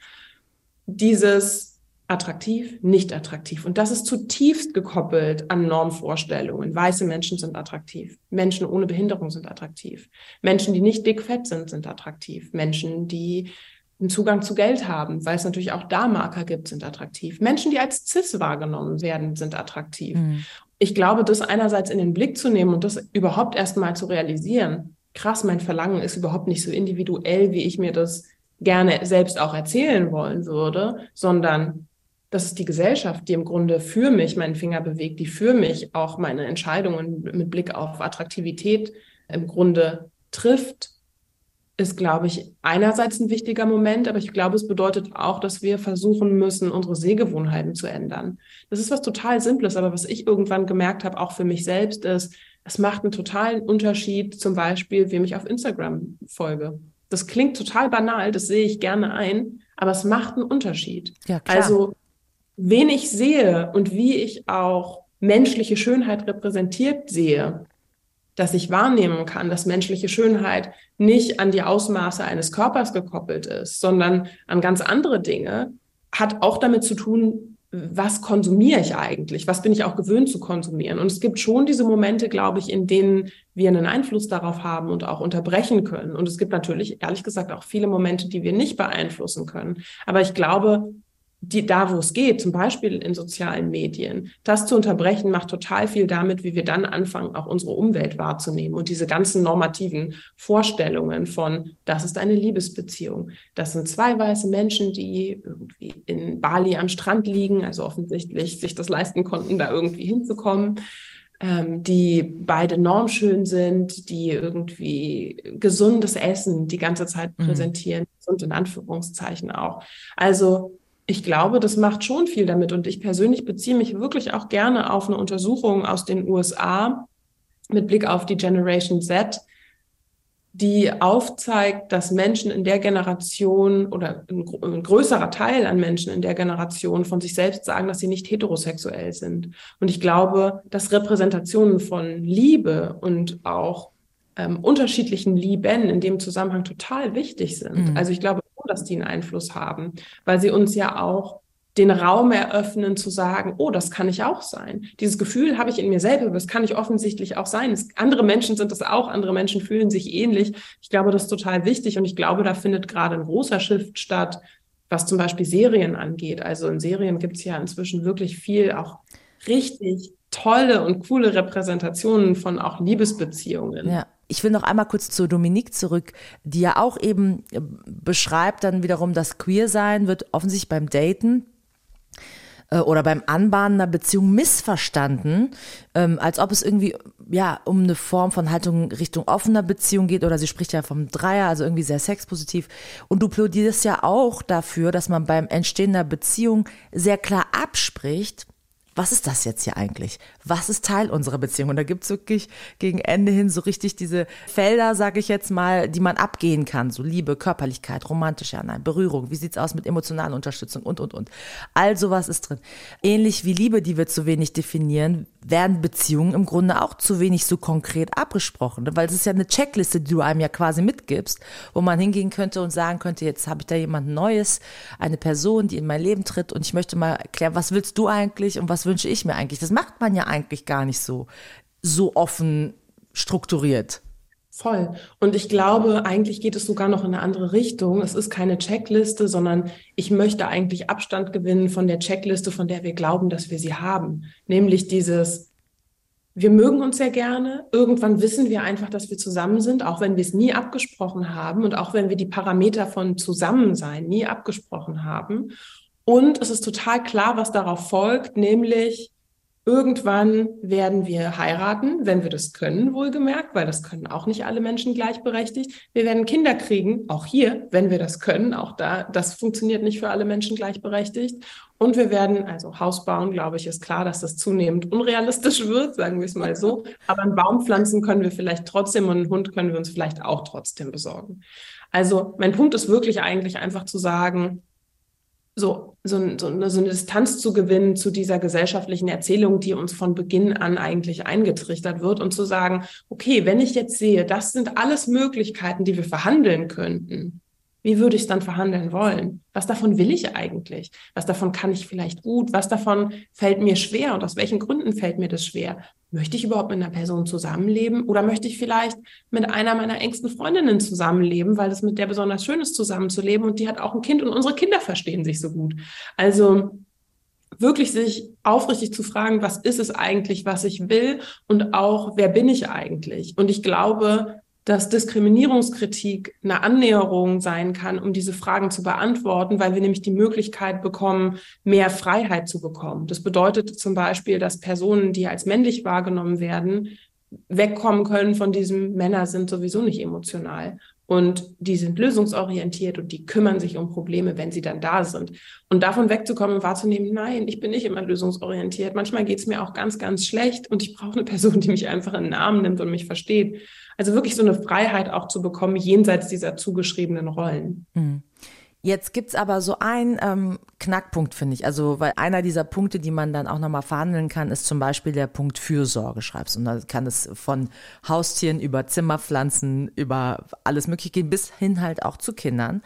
Dieses attraktiv, nicht attraktiv. Und das ist zutiefst gekoppelt an Normvorstellungen. Weiße Menschen sind attraktiv. Menschen ohne Behinderung sind attraktiv. Menschen, die nicht dick-fett sind, sind attraktiv. Menschen, die einen Zugang zu Geld haben, weil es natürlich auch da Marker gibt, sind attraktiv. Menschen, die als cis wahrgenommen werden, sind attraktiv. Mhm. Ich glaube, das einerseits in den Blick zu nehmen und das überhaupt erstmal zu realisieren, krass, mein Verlangen ist überhaupt nicht so individuell, wie ich mir das gerne selbst auch erzählen wollen würde, sondern das ist die Gesellschaft, die im Grunde für mich meinen Finger bewegt, die für mich auch meine Entscheidungen mit Blick auf Attraktivität im Grunde trifft ist, glaube ich, einerseits ein wichtiger Moment, aber ich glaube, es bedeutet auch, dass wir versuchen müssen, unsere Sehgewohnheiten zu ändern. Das ist was total Simples, aber was ich irgendwann gemerkt habe, auch für mich selbst, ist, es macht einen totalen Unterschied, zum Beispiel, wem ich auf Instagram folge. Das klingt total banal, das sehe ich gerne ein, aber es macht einen Unterschied. Ja, klar. Also, wen ich sehe und wie ich auch menschliche Schönheit repräsentiert sehe, dass ich wahrnehmen kann, dass menschliche Schönheit nicht an die Ausmaße eines Körpers gekoppelt ist, sondern an ganz andere Dinge, hat auch damit zu tun, was konsumiere ich eigentlich? Was bin ich auch gewöhnt zu konsumieren? Und es gibt schon diese Momente, glaube ich, in denen wir einen Einfluss darauf haben und auch unterbrechen können. Und es gibt natürlich, ehrlich gesagt, auch viele Momente, die wir nicht beeinflussen können. Aber ich glaube, die, da, wo es geht, zum Beispiel in sozialen Medien, das zu unterbrechen, macht total viel damit, wie wir dann anfangen, auch unsere Umwelt wahrzunehmen und diese ganzen normativen Vorstellungen von, das ist eine Liebesbeziehung. Das sind zwei weiße Menschen, die irgendwie in Bali am Strand liegen, also offensichtlich sich das leisten konnten, da irgendwie hinzukommen. Ähm, die beide normschön sind, die irgendwie gesundes Essen die ganze Zeit mhm. präsentieren, mhm. und in Anführungszeichen auch. Also ich glaube, das macht schon viel damit. Und ich persönlich beziehe mich wirklich auch gerne auf eine Untersuchung aus den USA mit Blick auf die Generation Z, die aufzeigt, dass Menschen in der Generation oder ein, ein, größerer Teil an Menschen in der Generation von sich selbst sagen, dass sie nicht heterosexuell sind. Und ich glaube, dass Repräsentationen von Liebe und auch ähm, unterschiedlichen Lieben in dem Zusammenhang total wichtig sind. Mhm. Also ich glaube dass die einen Einfluss haben, weil sie uns ja auch den Raum eröffnen zu sagen, oh, das kann ich auch sein. Dieses Gefühl habe ich in mir selber, das kann ich offensichtlich auch sein. Es, andere Menschen sind das auch, andere Menschen fühlen sich ähnlich. Ich glaube, das ist total wichtig und ich glaube, da findet gerade ein großer Shift statt, was zum Beispiel Serien angeht. Also in Serien gibt es ja inzwischen wirklich viel auch richtig tolle und coole Repräsentationen von auch Liebesbeziehungen. Ja. Ich will noch einmal kurz zu Dominique zurück, die ja auch eben äh, beschreibt dann wiederum, dass Queersein wird offensichtlich beim Daten äh, oder beim Anbahnen einer Beziehung missverstanden, ähm, als ob es irgendwie ja um eine Form von Haltung Richtung offener Beziehung geht oder sie spricht ja vom Dreier, also irgendwie sehr sexpositiv. Und du plädierst ja auch dafür, dass man beim Entstehen einer Beziehung sehr klar abspricht, was ist das jetzt hier eigentlich? Was ist Teil unserer Beziehung? Und da gibt's wirklich gegen Ende hin so richtig diese Felder, sage ich jetzt mal, die man abgehen kann. So Liebe, Körperlichkeit, romantische Annahme, Berührung. Wie sieht's aus mit emotionaler Unterstützung und, und, und. All sowas ist drin. Ähnlich wie Liebe, die wir zu wenig definieren, werden Beziehungen im Grunde auch zu wenig so konkret abgesprochen. Weil es ist ja eine Checkliste, die du einem ja quasi mitgibst, wo man hingehen könnte und sagen könnte, jetzt habe ich da jemand Neues, eine Person, die in mein Leben tritt und ich möchte mal erklären, was willst du eigentlich und was wünsche ich mir eigentlich? Das macht man ja eigentlich gar nicht so, so offen strukturiert. Voll. Und ich glaube, eigentlich geht es sogar noch in eine andere Richtung. Es ist keine Checkliste, sondern ich möchte eigentlich Abstand gewinnen von der Checkliste, von der wir glauben, dass wir sie haben. Nämlich dieses, wir mögen uns sehr gerne. Irgendwann wissen wir einfach, dass wir zusammen sind, auch wenn wir es nie abgesprochen haben und auch wenn wir die Parameter von Zusammensein nie abgesprochen haben. Und es ist total klar, was darauf folgt, nämlich irgendwann werden wir heiraten, wenn wir das können, wohlgemerkt, weil das können auch nicht alle Menschen gleichberechtigt. Wir werden Kinder kriegen, auch hier, wenn wir das können, auch da, das funktioniert nicht für alle Menschen gleichberechtigt. Und wir werden also Haus bauen, glaube ich, ist klar, dass das zunehmend unrealistisch wird, sagen wir es mal so. Aber einen Baum pflanzen können wir vielleicht trotzdem und einen Hund können wir uns vielleicht auch trotzdem besorgen. Also mein Punkt ist wirklich eigentlich einfach zu sagen, so, so, so, eine, so eine Distanz zu gewinnen zu dieser gesellschaftlichen Erzählung, die uns von Beginn an eigentlich eingetrichtert wird und zu sagen, okay, wenn ich jetzt sehe, das sind alles Möglichkeiten, die wir verhandeln könnten, wie würde ich es dann verhandeln wollen? Was davon will ich eigentlich? Was davon kann ich vielleicht gut? Was davon fällt mir schwer? Und aus welchen Gründen fällt mir das schwer? Möchte ich überhaupt mit einer Person zusammenleben? Oder möchte ich vielleicht mit einer meiner engsten Freundinnen zusammenleben, weil es mit der besonders schön ist, zusammenzuleben und die hat auch ein Kind und unsere Kinder verstehen sich so gut. Also wirklich sich aufrichtig zu fragen, was ist es eigentlich, was ich will und auch, wer bin ich eigentlich? Und ich glaube, dass Diskriminierungskritik eine Annäherung sein kann, um diese Fragen zu beantworten, weil wir nämlich die Möglichkeit bekommen, mehr Freiheit zu bekommen. Das bedeutet zum Beispiel, dass Personen, die als männlich wahrgenommen werden, wegkommen können von diesem Männer sind sowieso nicht emotional und die sind lösungsorientiert und die kümmern sich um Probleme, wenn sie dann da sind. Und davon wegzukommen und wahrzunehmen, nein, ich bin nicht immer lösungsorientiert. Manchmal geht es mir auch ganz, ganz schlecht und ich brauche eine Person, die mich einfach in den Namen nimmt und mich versteht. Also wirklich so eine Freiheit auch zu bekommen, jenseits dieser zugeschriebenen Rollen. Mhm. Jetzt gibt's aber so einen ähm, Knackpunkt, finde ich. Also, weil einer dieser Punkte, die man dann auch nochmal verhandeln kann, ist zum Beispiel der Punkt Fürsorge, schreibst. Und da kann es von Haustieren über Zimmerpflanzen, über alles Mögliche gehen, bis hin halt auch zu Kindern.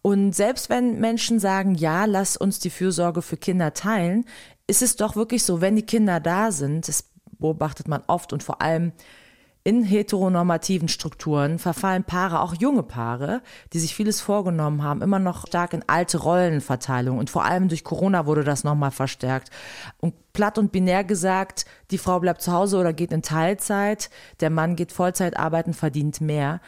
Und selbst wenn Menschen sagen, ja, lass uns die Fürsorge für Kinder teilen, ist es doch wirklich so, wenn die Kinder da sind, das beobachtet man oft und vor allem in heteronormativen Strukturen verfallen Paare, auch junge Paare, die sich vieles vorgenommen haben, immer noch stark in alte Rollenverteilung. Und vor allem durch Corona wurde das nochmal verstärkt. Und platt und binär gesagt, die Frau bleibt zu Hause oder geht in Teilzeit, der Mann geht Vollzeit arbeiten, verdient mehr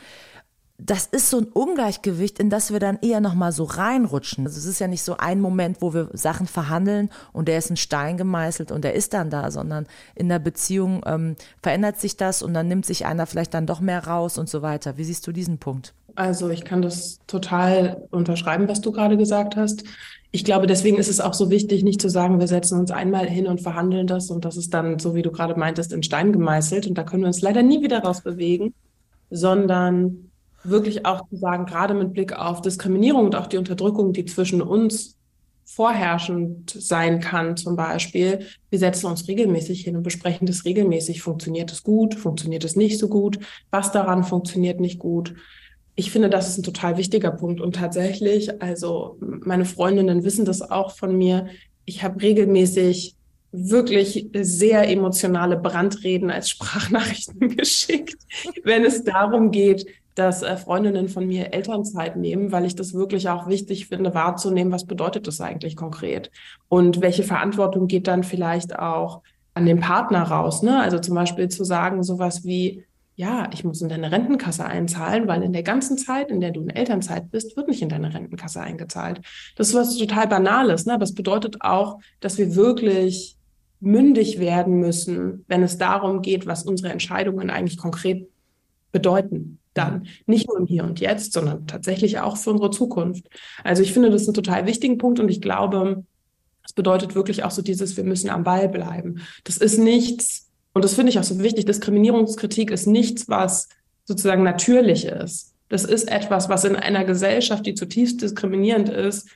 das ist so ein Ungleichgewicht, in das wir dann eher nochmal so reinrutschen. Also es ist ja nicht so ein Moment, wo wir Sachen verhandeln und der ist ein Stein gemeißelt und der ist dann da, sondern in der Beziehung ähm, verändert sich das und dann nimmt sich einer vielleicht dann doch mehr raus und so weiter. Wie siehst du diesen Punkt? Also ich kann das total unterschreiben, was du gerade gesagt hast. Ich glaube, deswegen ist es auch so wichtig, nicht zu sagen, wir setzen uns einmal hin und verhandeln das und das ist dann, so wie du gerade meintest, in Stein gemeißelt und da können wir uns leider nie wieder rausbewegen, sondern wirklich auch zu sagen, gerade mit Blick auf Diskriminierung und auch die Unterdrückung, die zwischen uns vorherrschend sein kann, zum Beispiel, wir setzen uns regelmäßig hin und besprechen das regelmäßig. Funktioniert es gut? Funktioniert es nicht so gut? Was daran funktioniert nicht gut? Ich finde, das ist ein total wichtiger Punkt. Und tatsächlich, also meine Freundinnen wissen das auch von mir. Ich habe regelmäßig wirklich sehr emotionale Brandreden als Sprachnachrichten (laughs) geschickt, wenn es darum geht, dass äh, Freundinnen von mir Elternzeit nehmen, weil ich das wirklich auch wichtig finde, wahrzunehmen, was bedeutet das eigentlich konkret und welche Verantwortung geht dann vielleicht auch an den Partner raus. Ne? Also zum Beispiel zu sagen, sowas wie, ja, ich muss in deine Rentenkasse einzahlen, weil in der ganzen Zeit, in der du in Elternzeit bist, wird nicht in deine Rentenkasse eingezahlt. Das ist was total Banales, ne? aber es bedeutet auch, dass wir wirklich mündig werden müssen, wenn es darum geht, was unsere Entscheidungen eigentlich konkret bedeuten dann. Nicht nur im Hier und Jetzt, sondern tatsächlich auch für unsere Zukunft. Also ich finde das ist ein total wichtigen Punkt und ich glaube, es bedeutet wirklich auch so dieses, wir müssen am Ball bleiben. Das ist nichts, und das finde ich auch so wichtig, Diskriminierungskritik ist nichts, was sozusagen natürlich ist. Das ist etwas, was in einer Gesellschaft, die zutiefst diskriminierend ist,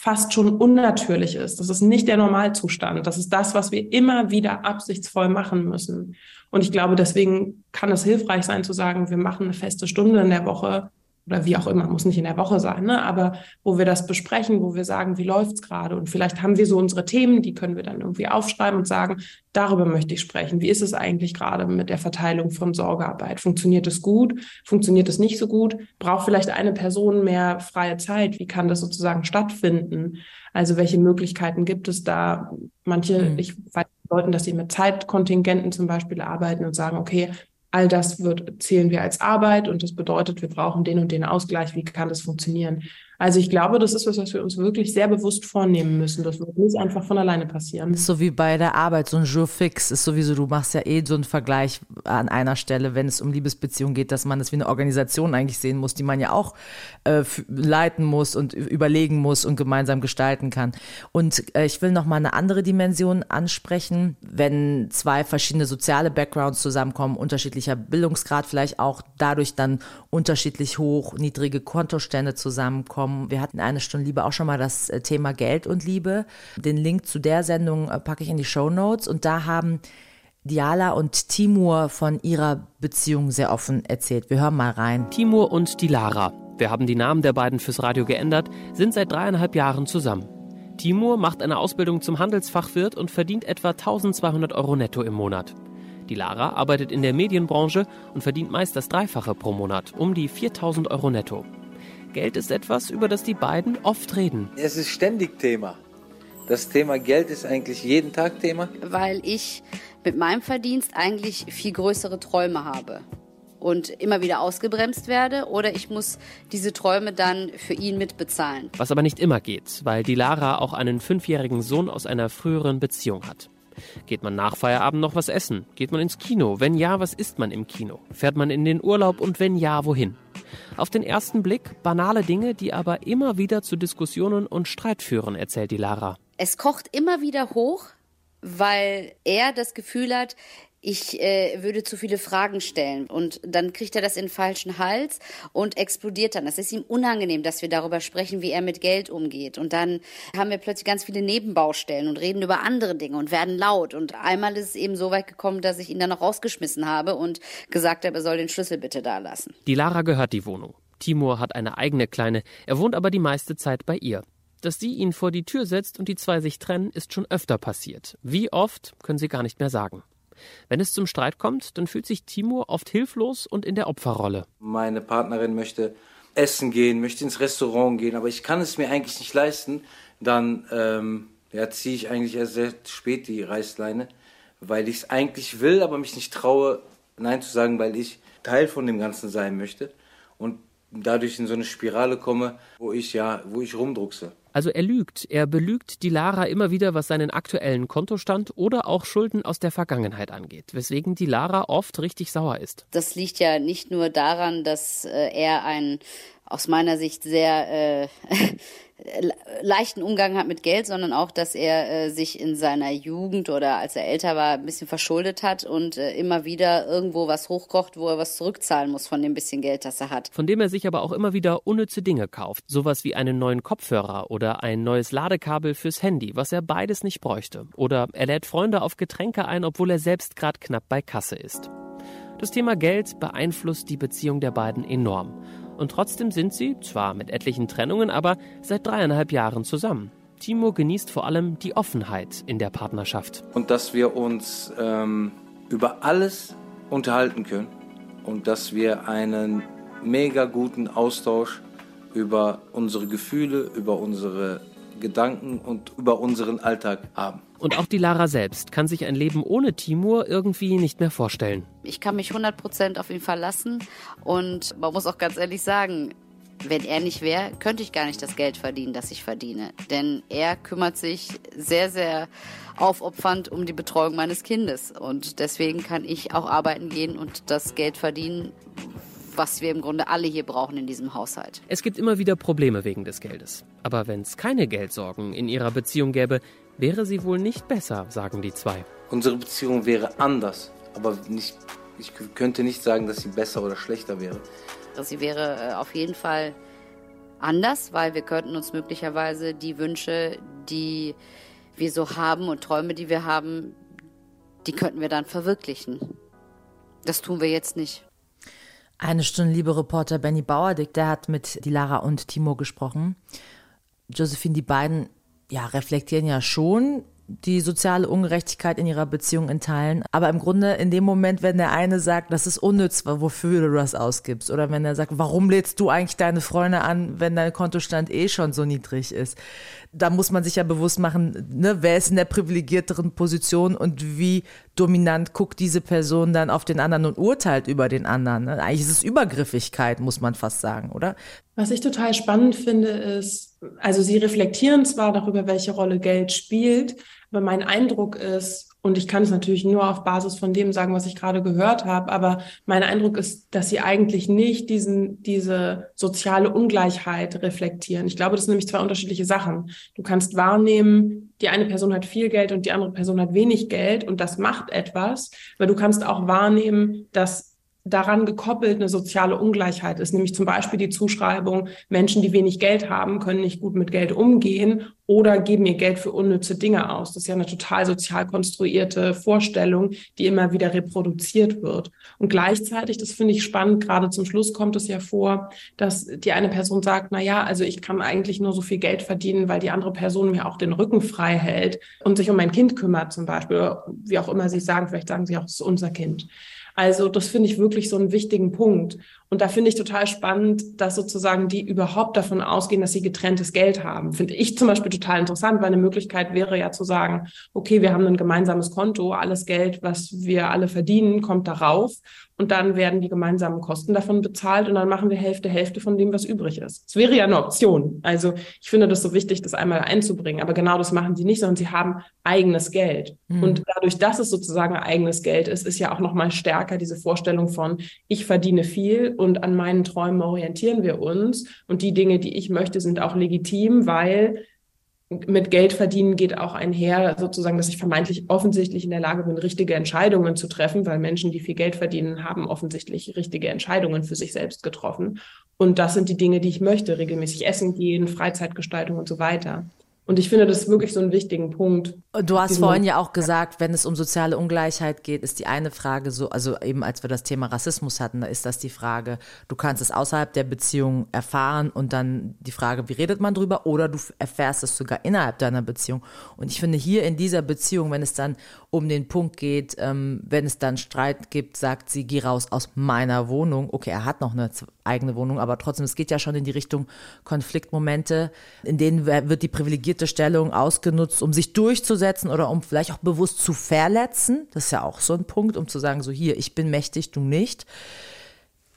fast schon unnatürlich ist. Das ist nicht der Normalzustand. Das ist das, was wir immer wieder absichtsvoll machen müssen. Und ich glaube, deswegen kann es hilfreich sein zu sagen, wir machen eine feste Stunde in der Woche, oder wie auch immer, muss nicht in der Woche sein, ne? aber wo wir das besprechen, wo wir sagen, wie läuft's gerade und vielleicht haben wir so unsere Themen, die können wir dann irgendwie aufschreiben und sagen, darüber möchte ich sprechen. Wie ist es eigentlich gerade mit der Verteilung von Sorgearbeit? Funktioniert es gut? Funktioniert es nicht so gut? Braucht vielleicht eine Person mehr freie Zeit? Wie kann das sozusagen stattfinden? Also welche Möglichkeiten gibt es da? Manche, mhm. ich weiß Leuten, dass sie mit Zeitkontingenten zum Beispiel arbeiten und sagen, okay, All das wird, zählen wir als Arbeit und das bedeutet, wir brauchen den und den Ausgleich. Wie kann das funktionieren? Also ich glaube, das ist was, was wir uns wirklich sehr bewusst vornehmen müssen. Das wird nicht einfach von alleine passieren. Ist so wie bei der Arbeit, so ein Jour fix ist sowieso, du machst ja eh so einen Vergleich an einer Stelle, wenn es um Liebesbeziehungen geht, dass man das wie eine Organisation eigentlich sehen muss, die man ja auch äh, leiten muss und überlegen muss und gemeinsam gestalten kann. Und äh, ich will noch mal eine andere Dimension ansprechen, wenn zwei verschiedene soziale Backgrounds zusammenkommen, unterschiedlicher Bildungsgrad, vielleicht auch dadurch dann unterschiedlich hoch, niedrige Kontostände zusammenkommen kommen. Wir hatten eine Stunde Liebe auch schon mal das äh, Thema Geld und Liebe. Den Link zu der Sendung äh, packe ich in die Show Notes und da haben Diala und Timur von ihrer Beziehung sehr offen erzählt. Wir hören mal rein. Timur und Dilara. Wir haben die Namen der beiden fürs Radio geändert, sind seit dreieinhalb Jahren zusammen. Timur macht eine Ausbildung zum Handelsfachwirt und verdient etwa 1200 Euro netto im Monat. Die Lara arbeitet in der Medienbranche und verdient meist das Dreifache pro Monat, um die 4000 Euro netto. Geld ist etwas, über das die beiden oft reden. Es ist ständig Thema. Das Thema Geld ist eigentlich jeden Tag Thema. Weil ich mit meinem Verdienst eigentlich viel größere Träume habe und immer wieder ausgebremst werde oder ich muss diese Träume dann für ihn mitbezahlen. Was aber nicht immer geht, weil die Lara auch einen fünfjährigen Sohn aus einer früheren Beziehung hat. Geht man nach Feierabend noch was essen? Geht man ins Kino? Wenn ja, was isst man im Kino? Fährt man in den Urlaub und wenn ja, wohin? Auf den ersten Blick banale Dinge, die aber immer wieder zu Diskussionen und Streit führen, erzählt die Lara. Es kocht immer wieder hoch, weil er das Gefühl hat, ich äh, würde zu viele Fragen stellen und dann kriegt er das in den falschen Hals und explodiert dann. Das ist ihm unangenehm, dass wir darüber sprechen, wie er mit Geld umgeht. Und dann haben wir plötzlich ganz viele Nebenbaustellen und reden über andere Dinge und werden laut. Und einmal ist es eben so weit gekommen, dass ich ihn dann noch rausgeschmissen habe und gesagt habe, er soll den Schlüssel bitte da lassen. Die Lara gehört die Wohnung. Timur hat eine eigene kleine, er wohnt aber die meiste Zeit bei ihr. Dass sie ihn vor die Tür setzt und die zwei sich trennen, ist schon öfter passiert. Wie oft, können sie gar nicht mehr sagen. Wenn es zum Streit kommt, dann fühlt sich Timur oft hilflos und in der Opferrolle. Meine Partnerin möchte essen gehen, möchte ins Restaurant gehen, aber ich kann es mir eigentlich nicht leisten. Dann ähm, ja, ziehe ich eigentlich erst sehr spät die Reißleine, weil ich es eigentlich will, aber mich nicht traue, Nein zu sagen, weil ich Teil von dem Ganzen sein möchte. Und dadurch in so eine Spirale komme, wo ich ja, wo ich rumdruckse. Also er lügt, er belügt die Lara immer wieder, was seinen aktuellen Kontostand oder auch Schulden aus der Vergangenheit angeht, weswegen die Lara oft richtig sauer ist. Das liegt ja nicht nur daran, dass äh, er ein aus meiner Sicht sehr äh, (laughs) leichten Umgang hat mit Geld, sondern auch, dass er äh, sich in seiner Jugend oder als er älter war, ein bisschen verschuldet hat und äh, immer wieder irgendwo was hochkocht, wo er was zurückzahlen muss von dem bisschen Geld, das er hat. Von dem er sich aber auch immer wieder unnütze Dinge kauft. Sowas wie einen neuen Kopfhörer oder ein neues Ladekabel fürs Handy, was er beides nicht bräuchte. Oder er lädt Freunde auf Getränke ein, obwohl er selbst gerade knapp bei Kasse ist. Das Thema Geld beeinflusst die Beziehung der beiden enorm. Und trotzdem sind sie, zwar mit etlichen Trennungen, aber seit dreieinhalb Jahren zusammen. Timo genießt vor allem die Offenheit in der Partnerschaft. Und dass wir uns ähm, über alles unterhalten können und dass wir einen mega guten Austausch über unsere Gefühle, über unsere Gedanken und über unseren Alltag haben. Und auch die Lara selbst kann sich ein Leben ohne Timur irgendwie nicht mehr vorstellen. Ich kann mich 100% auf ihn verlassen und man muss auch ganz ehrlich sagen, wenn er nicht wäre, könnte ich gar nicht das Geld verdienen, das ich verdiene. Denn er kümmert sich sehr, sehr aufopfernd um die Betreuung meines Kindes. Und deswegen kann ich auch arbeiten gehen und das Geld verdienen, was wir im Grunde alle hier brauchen in diesem Haushalt. Es gibt immer wieder Probleme wegen des Geldes. Aber wenn es keine Geldsorgen in ihrer Beziehung gäbe, wäre sie wohl nicht besser, sagen die zwei. Unsere Beziehung wäre anders, aber nicht, ich könnte nicht sagen, dass sie besser oder schlechter wäre. Sie wäre äh, auf jeden Fall anders, weil wir könnten uns möglicherweise die Wünsche, die wir so haben und Träume, die wir haben, die könnten wir dann verwirklichen. Das tun wir jetzt nicht. Eine Stunde liebe Reporter Benny Bauerdick, der hat mit die Lara und Timo gesprochen. Josephine, die beiden ja, reflektieren ja schon die soziale Ungerechtigkeit in ihrer Beziehung in Teilen. Aber im Grunde in dem Moment, wenn der eine sagt, das ist unnütz, wofür du das ausgibst, oder wenn er sagt, warum lädst du eigentlich deine Freunde an, wenn dein Kontostand eh schon so niedrig ist, da muss man sich ja bewusst machen, ne, wer ist in der privilegierteren Position und wie dominant guckt diese Person dann auf den anderen und urteilt über den anderen. Ne? Eigentlich ist es Übergriffigkeit, muss man fast sagen, oder? Was ich total spannend finde, ist, also Sie reflektieren zwar darüber, welche Rolle Geld spielt, aber mein Eindruck ist, und ich kann es natürlich nur auf Basis von dem sagen, was ich gerade gehört habe, aber mein Eindruck ist, dass sie eigentlich nicht diesen, diese soziale Ungleichheit reflektieren. Ich glaube, das sind nämlich zwei unterschiedliche Sachen. Du kannst wahrnehmen, die eine Person hat viel Geld und die andere Person hat wenig Geld und das macht etwas, aber du kannst auch wahrnehmen, dass daran gekoppelt eine soziale Ungleichheit ist, nämlich zum Beispiel die Zuschreibung, Menschen, die wenig Geld haben, können nicht gut mit Geld umgehen oder geben ihr Geld für unnütze Dinge aus. Das ist ja eine total sozial konstruierte Vorstellung, die immer wieder reproduziert wird. Und gleichzeitig, das finde ich spannend, gerade zum Schluss kommt es ja vor, dass die eine Person sagt, na ja, also ich kann eigentlich nur so viel Geld verdienen, weil die andere Person mir auch den Rücken frei hält und sich um mein Kind kümmert zum Beispiel, oder wie auch immer sie sagen, vielleicht sagen sie auch, es ist unser Kind. Also das finde ich wirklich so einen wichtigen Punkt. Und da finde ich total spannend, dass sozusagen die überhaupt davon ausgehen, dass sie getrenntes Geld haben. Finde ich zum Beispiel total interessant, weil eine Möglichkeit wäre ja zu sagen, okay, wir haben ein gemeinsames Konto, alles Geld, was wir alle verdienen, kommt darauf und dann werden die gemeinsamen Kosten davon bezahlt und dann machen wir Hälfte, Hälfte von dem, was übrig ist. Es wäre ja eine Option. Also ich finde das so wichtig, das einmal einzubringen. Aber genau das machen die nicht, sondern sie haben eigenes Geld. Mhm. Und dadurch, dass es sozusagen eigenes Geld ist, ist ja auch nochmal stärker diese Vorstellung von, ich verdiene viel und an meinen Träumen orientieren wir uns. Und die Dinge, die ich möchte, sind auch legitim, weil mit Geld verdienen geht auch einher, sozusagen, dass ich vermeintlich offensichtlich in der Lage bin, richtige Entscheidungen zu treffen, weil Menschen, die viel Geld verdienen, haben offensichtlich richtige Entscheidungen für sich selbst getroffen. Und das sind die Dinge, die ich möchte, regelmäßig essen gehen, Freizeitgestaltung und so weiter. Und ich finde das ist wirklich so einen wichtigen Punkt. Du hast vorhin ja auch gesagt, wenn es um soziale Ungleichheit geht, ist die eine Frage so, also eben als wir das Thema Rassismus hatten, da ist das die Frage, du kannst es außerhalb der Beziehung erfahren und dann die Frage, wie redet man drüber oder du erfährst es sogar innerhalb deiner Beziehung. Und ich finde hier in dieser Beziehung, wenn es dann um den Punkt geht, ähm, wenn es dann Streit gibt, sagt sie, geh raus aus meiner Wohnung. Okay, er hat noch eine eigene Wohnung, aber trotzdem, es geht ja schon in die Richtung Konfliktmomente, in denen wird die privilegierte Stellung ausgenutzt, um sich durchzusetzen oder um vielleicht auch bewusst zu verletzen. Das ist ja auch so ein Punkt, um zu sagen, so hier, ich bin mächtig, du nicht.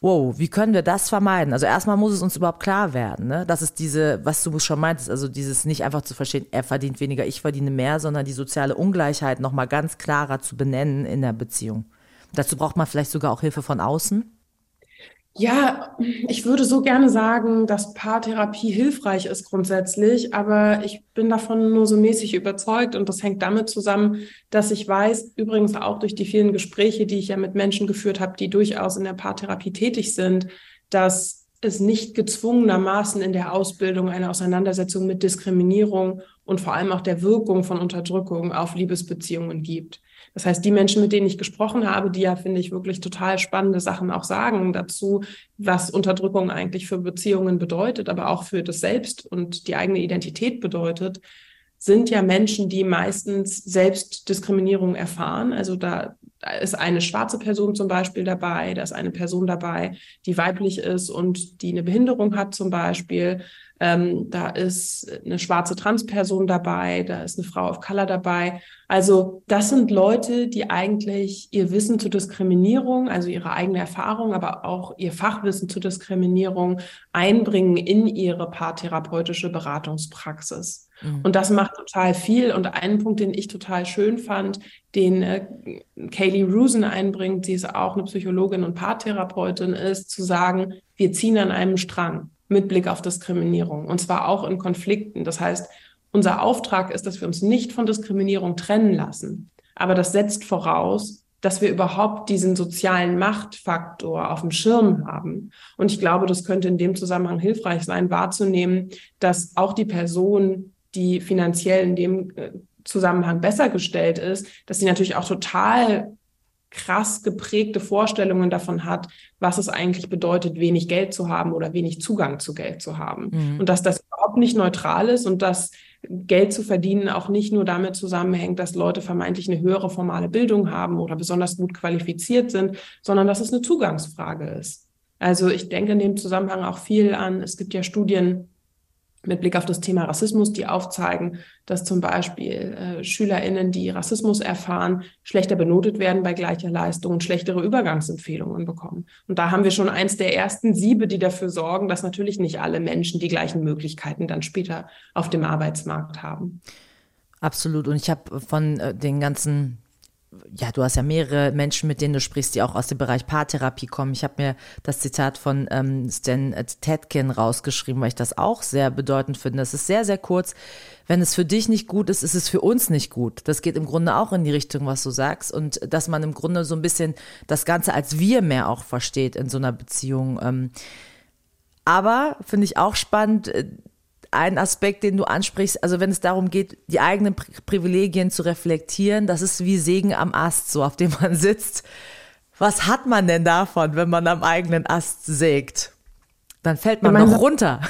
Wow, wie können wir das vermeiden? Also erstmal muss es uns überhaupt klar werden, ne? dass es diese, was du schon meintest, also dieses nicht einfach zu verstehen, er verdient weniger, ich verdiene mehr, sondern die soziale Ungleichheit nochmal ganz klarer zu benennen in der Beziehung. Dazu braucht man vielleicht sogar auch Hilfe von außen. Ja, ich würde so gerne sagen, dass Paartherapie hilfreich ist grundsätzlich, aber ich bin davon nur so mäßig überzeugt und das hängt damit zusammen, dass ich weiß, übrigens auch durch die vielen Gespräche, die ich ja mit Menschen geführt habe, die durchaus in der Paartherapie tätig sind, dass es nicht gezwungenermaßen in der Ausbildung eine Auseinandersetzung mit Diskriminierung und vor allem auch der Wirkung von Unterdrückung auf Liebesbeziehungen gibt. Das heißt, die Menschen, mit denen ich gesprochen habe, die ja, finde ich, wirklich total spannende Sachen auch sagen dazu, was Unterdrückung eigentlich für Beziehungen bedeutet, aber auch für das Selbst und die eigene Identität bedeutet, sind ja Menschen, die meistens selbst Diskriminierung erfahren. Also da ist eine schwarze Person zum Beispiel dabei, da ist eine Person dabei, die weiblich ist und die eine Behinderung hat zum Beispiel. Ähm, da ist eine schwarze Transperson dabei, da ist eine Frau of Color dabei. Also das sind Leute, die eigentlich ihr Wissen zur Diskriminierung, also ihre eigene Erfahrung, aber auch ihr Fachwissen zur Diskriminierung einbringen in ihre paartherapeutische Beratungspraxis. Mhm. Und das macht total viel. Und einen Punkt, den ich total schön fand, den äh, Kaylee Rusen einbringt, sie ist auch eine Psychologin und Paartherapeutin, ist zu sagen, wir ziehen an einem Strang mit Blick auf Diskriminierung und zwar auch in Konflikten. Das heißt, unser Auftrag ist, dass wir uns nicht von Diskriminierung trennen lassen. Aber das setzt voraus, dass wir überhaupt diesen sozialen Machtfaktor auf dem Schirm haben. Und ich glaube, das könnte in dem Zusammenhang hilfreich sein, wahrzunehmen, dass auch die Person, die finanziell in dem äh, Zusammenhang besser gestellt ist, dass sie natürlich auch total krass geprägte Vorstellungen davon hat, was es eigentlich bedeutet, wenig Geld zu haben oder wenig Zugang zu Geld zu haben. Mhm. Und dass das überhaupt nicht neutral ist und dass Geld zu verdienen auch nicht nur damit zusammenhängt, dass Leute vermeintlich eine höhere formale Bildung haben oder besonders gut qualifiziert sind, sondern dass es eine Zugangsfrage ist. Also ich denke in dem Zusammenhang auch viel an, es gibt ja Studien, mit Blick auf das Thema Rassismus, die aufzeigen, dass zum Beispiel äh, SchülerInnen, die Rassismus erfahren, schlechter benotet werden bei gleicher Leistung und schlechtere Übergangsempfehlungen bekommen. Und da haben wir schon eins der ersten Siebe, die dafür sorgen, dass natürlich nicht alle Menschen die gleichen Möglichkeiten dann später auf dem Arbeitsmarkt haben. Absolut. Und ich habe von äh, den ganzen ja, du hast ja mehrere Menschen, mit denen du sprichst, die auch aus dem Bereich Paartherapie kommen. Ich habe mir das Zitat von ähm, Stan Tetkin rausgeschrieben, weil ich das auch sehr bedeutend finde. Es ist sehr, sehr kurz. Wenn es für dich nicht gut ist, ist es für uns nicht gut. Das geht im Grunde auch in die Richtung, was du sagst. Und dass man im Grunde so ein bisschen das Ganze als wir mehr auch versteht in so einer Beziehung. Ähm, aber finde ich auch spannend, äh, ein Aspekt, den du ansprichst, also wenn es darum geht, die eigenen Privilegien zu reflektieren, das ist wie Segen am Ast, so auf dem man sitzt. Was hat man denn davon, wenn man am eigenen Ast sägt? Dann fällt man noch runter.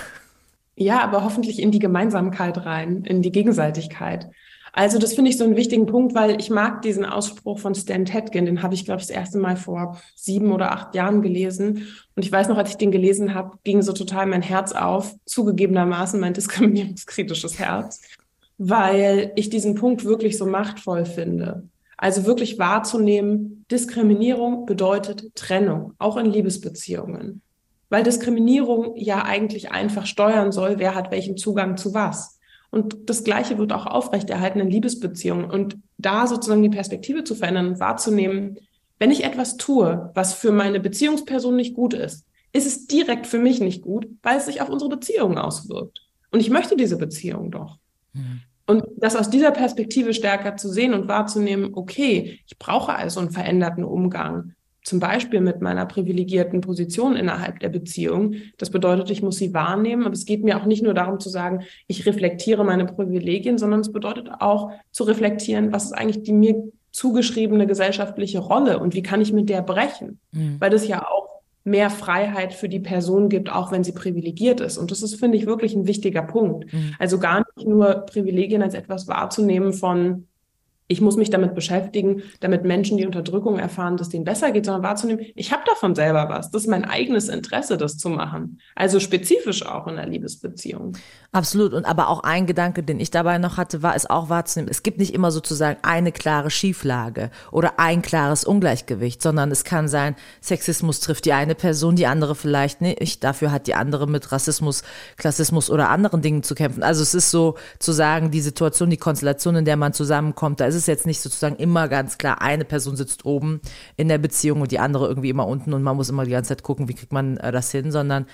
Ja, aber hoffentlich in die Gemeinsamkeit rein, in die Gegenseitigkeit. Also das finde ich so einen wichtigen Punkt, weil ich mag diesen Ausspruch von Stan Tetkin, den habe ich, glaube ich, das erste Mal vor sieben oder acht Jahren gelesen. Und ich weiß noch, als ich den gelesen habe, ging so total mein Herz auf, zugegebenermaßen mein diskriminierungskritisches Herz, weil ich diesen Punkt wirklich so machtvoll finde. Also wirklich wahrzunehmen, Diskriminierung bedeutet Trennung, auch in Liebesbeziehungen. Weil Diskriminierung ja eigentlich einfach steuern soll, wer hat welchen Zugang zu was. Und das Gleiche wird auch aufrechterhalten in Liebesbeziehungen. Und da sozusagen die Perspektive zu verändern und wahrzunehmen, wenn ich etwas tue, was für meine Beziehungsperson nicht gut ist, ist es direkt für mich nicht gut, weil es sich auf unsere Beziehung auswirkt. Und ich möchte diese Beziehung doch. Mhm. Und das aus dieser Perspektive stärker zu sehen und wahrzunehmen, okay, ich brauche also einen veränderten Umgang zum Beispiel mit meiner privilegierten Position innerhalb der Beziehung. Das bedeutet, ich muss sie wahrnehmen, aber es geht mir auch nicht nur darum zu sagen, ich reflektiere meine Privilegien, sondern es bedeutet auch zu reflektieren, was ist eigentlich die mir zugeschriebene gesellschaftliche Rolle und wie kann ich mit der brechen? Mhm. Weil das ja auch mehr Freiheit für die Person gibt, auch wenn sie privilegiert ist. Und das ist, finde ich, wirklich ein wichtiger Punkt. Mhm. Also gar nicht nur Privilegien als etwas wahrzunehmen von, ich muss mich damit beschäftigen, damit Menschen, die Unterdrückung erfahren, dass denen besser geht, sondern wahrzunehmen, ich habe davon selber was. Das ist mein eigenes Interesse, das zu machen. Also spezifisch auch in einer Liebesbeziehung. Absolut. Und aber auch ein Gedanke, den ich dabei noch hatte, war es auch wahrzunehmen. Es gibt nicht immer sozusagen eine klare Schieflage oder ein klares Ungleichgewicht, sondern es kann sein, Sexismus trifft die eine Person, die andere vielleicht nicht. Dafür hat die andere mit Rassismus, Klassismus oder anderen Dingen zu kämpfen. Also es ist so zu sagen, die Situation, die Konstellation, in der man zusammenkommt, da ist es jetzt nicht sozusagen immer ganz klar, eine Person sitzt oben in der Beziehung und die andere irgendwie immer unten und man muss immer die ganze Zeit gucken, wie kriegt man äh, das hin, sondern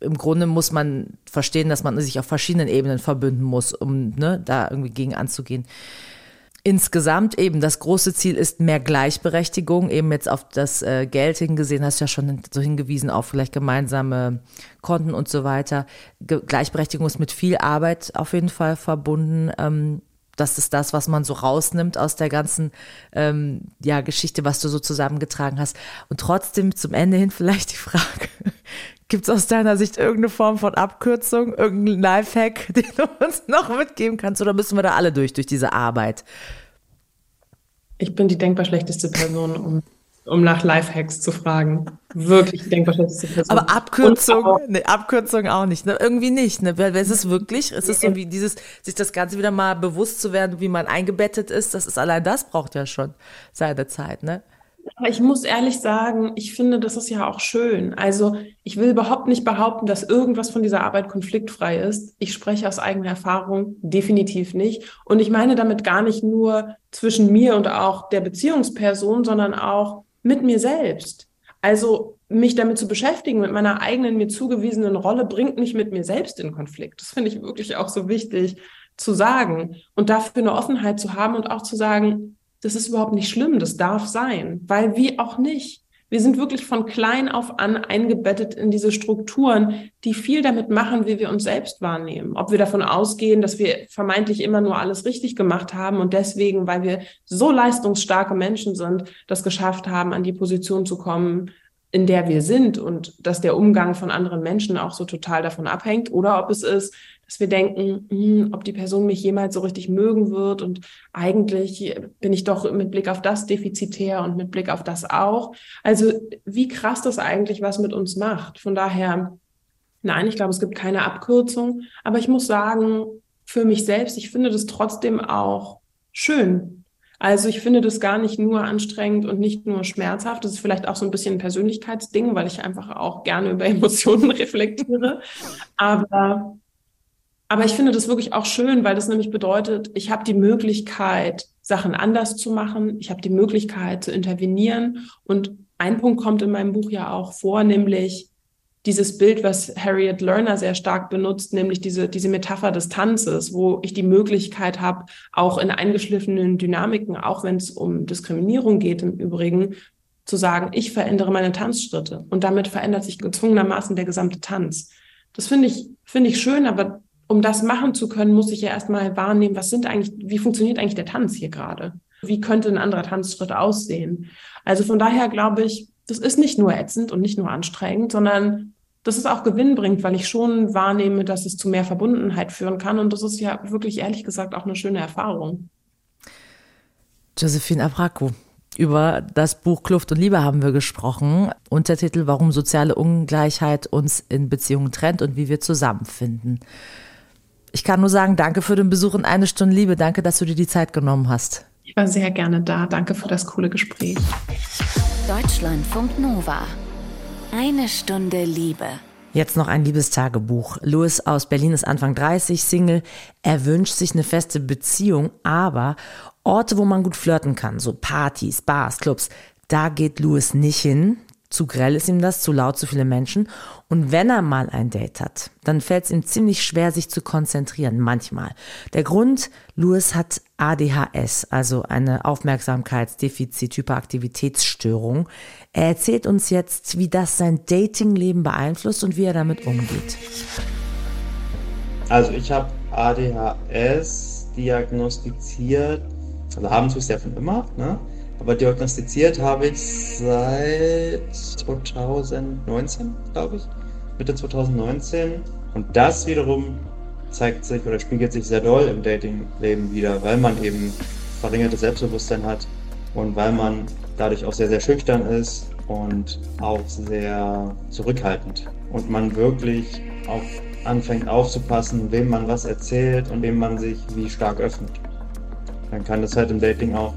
im Grunde muss man verstehen, dass man sich auf verschiedenen Ebenen verbünden muss, um ne, da irgendwie gegen anzugehen. Insgesamt eben das große Ziel ist mehr Gleichberechtigung, eben jetzt auf das äh, Geld hingesehen, hast du ja schon so hingewiesen auf vielleicht gemeinsame Konten und so weiter. Ge Gleichberechtigung ist mit viel Arbeit auf jeden Fall verbunden. Ähm, das ist das, was man so rausnimmt aus der ganzen ähm, ja, Geschichte, was du so zusammengetragen hast. Und trotzdem zum Ende hin vielleicht die Frage, (laughs) Gibt es aus deiner Sicht irgendeine Form von Abkürzung, irgendeinen Lifehack, (laughs) den du uns noch mitgeben kannst? Oder müssen wir da alle durch, durch diese Arbeit? Ich bin die denkbar schlechteste Person, um, um nach Lifehacks zu fragen. Wirklich die denkbar schlechteste Person. Aber Abkürzung, auch, ne, Abkürzung auch nicht, ne? Irgendwie nicht, ne? Weil es ist wirklich, es ist so wie dieses, sich das Ganze wieder mal bewusst zu werden, wie man eingebettet ist, das ist allein das braucht ja schon seine Zeit, ne? Aber ich muss ehrlich sagen, ich finde, das ist ja auch schön. Also ich will überhaupt nicht behaupten, dass irgendwas von dieser Arbeit konfliktfrei ist. Ich spreche aus eigener Erfahrung definitiv nicht. Und ich meine damit gar nicht nur zwischen mir und auch der Beziehungsperson, sondern auch mit mir selbst. Also mich damit zu beschäftigen, mit meiner eigenen mir zugewiesenen Rolle, bringt mich mit mir selbst in Konflikt. Das finde ich wirklich auch so wichtig zu sagen und dafür eine Offenheit zu haben und auch zu sagen, das ist überhaupt nicht schlimm, das darf sein, weil wie auch nicht. Wir sind wirklich von klein auf an eingebettet in diese Strukturen, die viel damit machen, wie wir uns selbst wahrnehmen. Ob wir davon ausgehen, dass wir vermeintlich immer nur alles richtig gemacht haben und deswegen, weil wir so leistungsstarke Menschen sind, das geschafft haben, an die Position zu kommen, in der wir sind und dass der Umgang von anderen Menschen auch so total davon abhängt oder ob es ist, dass wir denken, hm, ob die Person mich jemals so richtig mögen wird und eigentlich bin ich doch mit Blick auf das defizitär und mit Blick auf das auch. Also wie krass das eigentlich was mit uns macht. Von daher, nein, ich glaube, es gibt keine Abkürzung, aber ich muss sagen, für mich selbst, ich finde das trotzdem auch schön. Also ich finde das gar nicht nur anstrengend und nicht nur schmerzhaft. Das ist vielleicht auch so ein bisschen ein Persönlichkeitsding, weil ich einfach auch gerne über (laughs) Emotionen reflektiere. Aber aber ich finde das wirklich auch schön, weil das nämlich bedeutet, ich habe die Möglichkeit, Sachen anders zu machen. Ich habe die Möglichkeit zu intervenieren. Und ein Punkt kommt in meinem Buch ja auch vor, nämlich dieses Bild, was Harriet Lerner sehr stark benutzt, nämlich diese, diese Metapher des Tanzes, wo ich die Möglichkeit habe, auch in eingeschliffenen Dynamiken, auch wenn es um Diskriminierung geht im Übrigen, zu sagen, ich verändere meine Tanzschritte und damit verändert sich gezwungenermaßen der gesamte Tanz. Das finde ich, finde ich schön, aber um das machen zu können, muss ich ja erstmal wahrnehmen, was sind eigentlich, wie funktioniert eigentlich der Tanz hier gerade? Wie könnte ein anderer Tanzschritt aussehen? Also von daher glaube ich, das ist nicht nur ätzend und nicht nur anstrengend, sondern dass es auch Gewinn bringt, weil ich schon wahrnehme, dass es zu mehr Verbundenheit führen kann. Und das ist ja wirklich ehrlich gesagt auch eine schöne Erfahrung. Josephine Abraku. Über das Buch Kluft und Liebe haben wir gesprochen. Untertitel Warum soziale Ungleichheit uns in Beziehungen trennt und wie wir zusammenfinden. Ich kann nur sagen, danke für den Besuch in eine Stunde Liebe. Danke, dass du dir die Zeit genommen hast. Ich war sehr gerne da. Danke für das coole Gespräch. Deutschlandfunk Nova. Eine Stunde Liebe. Jetzt noch ein Liebestagebuch. Louis aus Berlin ist Anfang 30, Single. Er wünscht sich eine feste Beziehung, aber Orte, wo man gut flirten kann, so Partys, Bars, Clubs, da geht Louis nicht hin. Zu grell ist ihm das, zu laut, zu viele Menschen. Und wenn er mal ein Date hat, dann fällt es ihm ziemlich schwer, sich zu konzentrieren, manchmal. Der Grund, Louis hat ADHS, also eine Aufmerksamkeitsdefizit-Hyperaktivitätsstörung. Er erzählt uns jetzt, wie das sein Datingleben beeinflusst und wie er damit umgeht. Also ich habe ADHS diagnostiziert, also haben tue ich es ja von immer, ne? Aber diagnostiziert habe ich seit 2019, glaube ich. Mitte 2019. Und das wiederum zeigt sich oder spiegelt sich sehr doll im Datingleben wieder, weil man eben verringertes Selbstbewusstsein hat und weil man dadurch auch sehr, sehr schüchtern ist und auch sehr zurückhaltend. Und man wirklich auch anfängt aufzupassen, wem man was erzählt und wem man sich wie stark öffnet. Dann kann das halt im Dating auch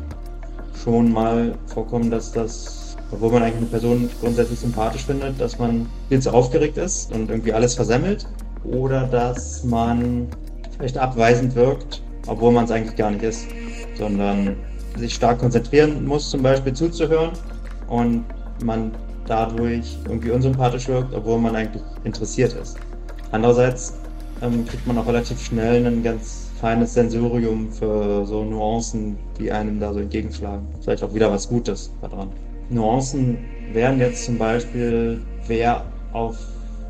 schon mal vorkommen, dass das, obwohl man eigentlich eine Person grundsätzlich sympathisch findet, dass man viel zu aufgeregt ist und irgendwie alles versemmelt oder dass man vielleicht abweisend wirkt, obwohl man es eigentlich gar nicht ist, sondern sich stark konzentrieren muss, zum Beispiel zuzuhören und man dadurch irgendwie unsympathisch wirkt, obwohl man eigentlich interessiert ist. Andererseits ähm, kriegt man auch relativ schnell einen ganz feines Sensorium für so Nuancen, die einem da so entgegenschlagen. Vielleicht auch wieder was Gutes daran. Nuancen wären jetzt zum Beispiel, wer auf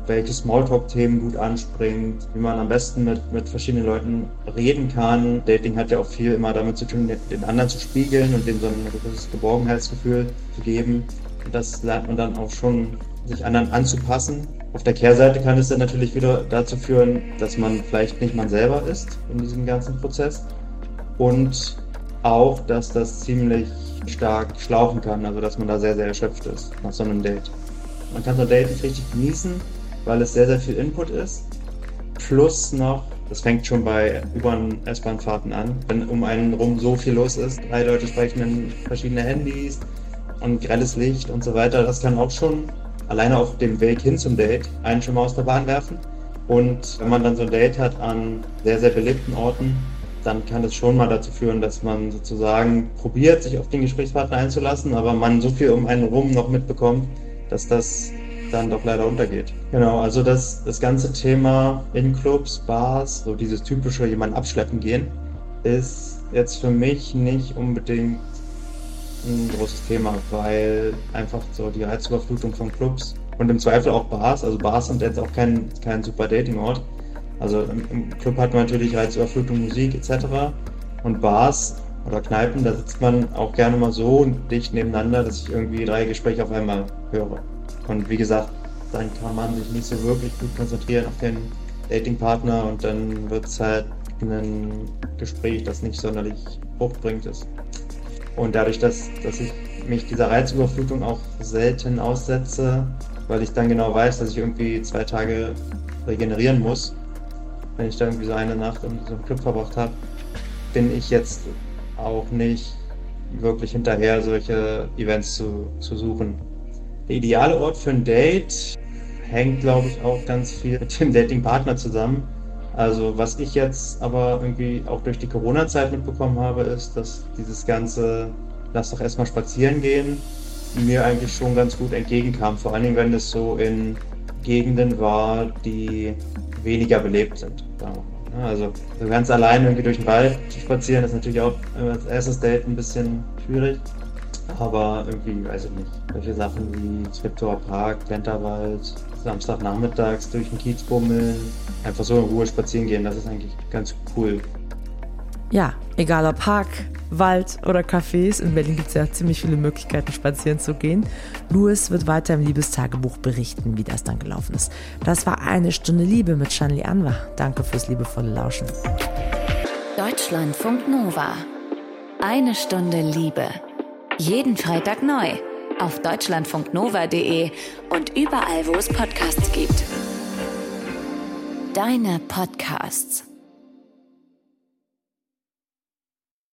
welche Smalltalk-Themen gut anspringt, wie man am besten mit, mit verschiedenen Leuten reden kann. Dating hat ja auch viel immer damit zu tun, den anderen zu spiegeln und dem so ein gewisses Geborgenheitsgefühl zu geben. Das lernt man dann auch schon, sich anderen anzupassen auf der Kehrseite kann es dann natürlich wieder dazu führen, dass man vielleicht nicht man selber ist in diesem ganzen Prozess und auch, dass das ziemlich stark schlauchen kann, also dass man da sehr, sehr erschöpft ist nach so einem Date. Man kann so ein Date nicht richtig genießen, weil es sehr, sehr viel Input ist. Plus noch, das fängt schon bei U-Bahn-S-Bahn-Fahrten an, wenn um einen rum so viel los ist, drei Leute sprechen in verschiedene Handys und grelles Licht und so weiter, das kann auch schon alleine auf dem Weg hin zum Date einen schon mal aus der Bahn werfen. Und wenn man dann so ein Date hat an sehr, sehr belebten Orten, dann kann es schon mal dazu führen, dass man sozusagen probiert, sich auf den Gesprächspartner einzulassen, aber man so viel um einen rum noch mitbekommt, dass das dann doch leider untergeht. Genau, also das, das ganze Thema in Clubs, Bars, so dieses typische jemanden abschleppen gehen, ist jetzt für mich nicht unbedingt ein großes Thema, weil einfach so die Reizüberflutung von Clubs und im Zweifel auch Bars, also Bars sind jetzt auch kein, kein super Dating-Ort. Also im, im, Club hat man natürlich Reizüberflutung, Musik etc. Und Bars oder Kneipen, da sitzt man auch gerne mal so dicht nebeneinander, dass ich irgendwie drei Gespräche auf einmal höre. Und wie gesagt, dann kann man sich nicht so wirklich gut konzentrieren auf den Datingpartner und dann wird es halt ein Gespräch, das nicht sonderlich fruchtbringend ist. Und dadurch, dass, dass ich mich dieser Reizüberflutung auch selten aussetze, weil ich dann genau weiß, dass ich irgendwie zwei Tage regenerieren muss, wenn ich da irgendwie so eine Nacht in so einem Club verbracht habe, bin ich jetzt auch nicht wirklich hinterher, solche Events zu, zu suchen. Der ideale Ort für ein Date hängt, glaube ich, auch ganz viel mit dem Datingpartner zusammen. Also was ich jetzt aber irgendwie auch durch die Corona-Zeit mitbekommen habe, ist, dass dieses ganze Lass doch erstmal spazieren gehen mir eigentlich schon ganz gut entgegenkam. Vor allen Dingen, wenn es so in Gegenden war, die weniger belebt sind. Also so ganz allein irgendwie durch den Wald zu spazieren ist natürlich auch als erstes Date ein bisschen schwierig. Aber irgendwie, weiß ich nicht, solche Sachen wie Triptower Park, Plenterwald, Samstagnachmittags durch den Kiez bummeln, einfach so in Ruhe spazieren gehen, das ist eigentlich ganz cool. Ja, egal ob Park, Wald oder Cafés, in Berlin gibt es ja ziemlich viele Möglichkeiten, spazieren zu gehen. Louis wird weiter im Liebestagebuch berichten, wie das dann gelaufen ist. Das war eine Stunde Liebe mit Shanli Anwar. Danke fürs liebevolle Lauschen. Deutschlandfunk Nova. Eine Stunde Liebe. Jeden Freitag neu auf deutschlandfunknova.de und überall, wo es Podcasts gibt. Deine Podcasts.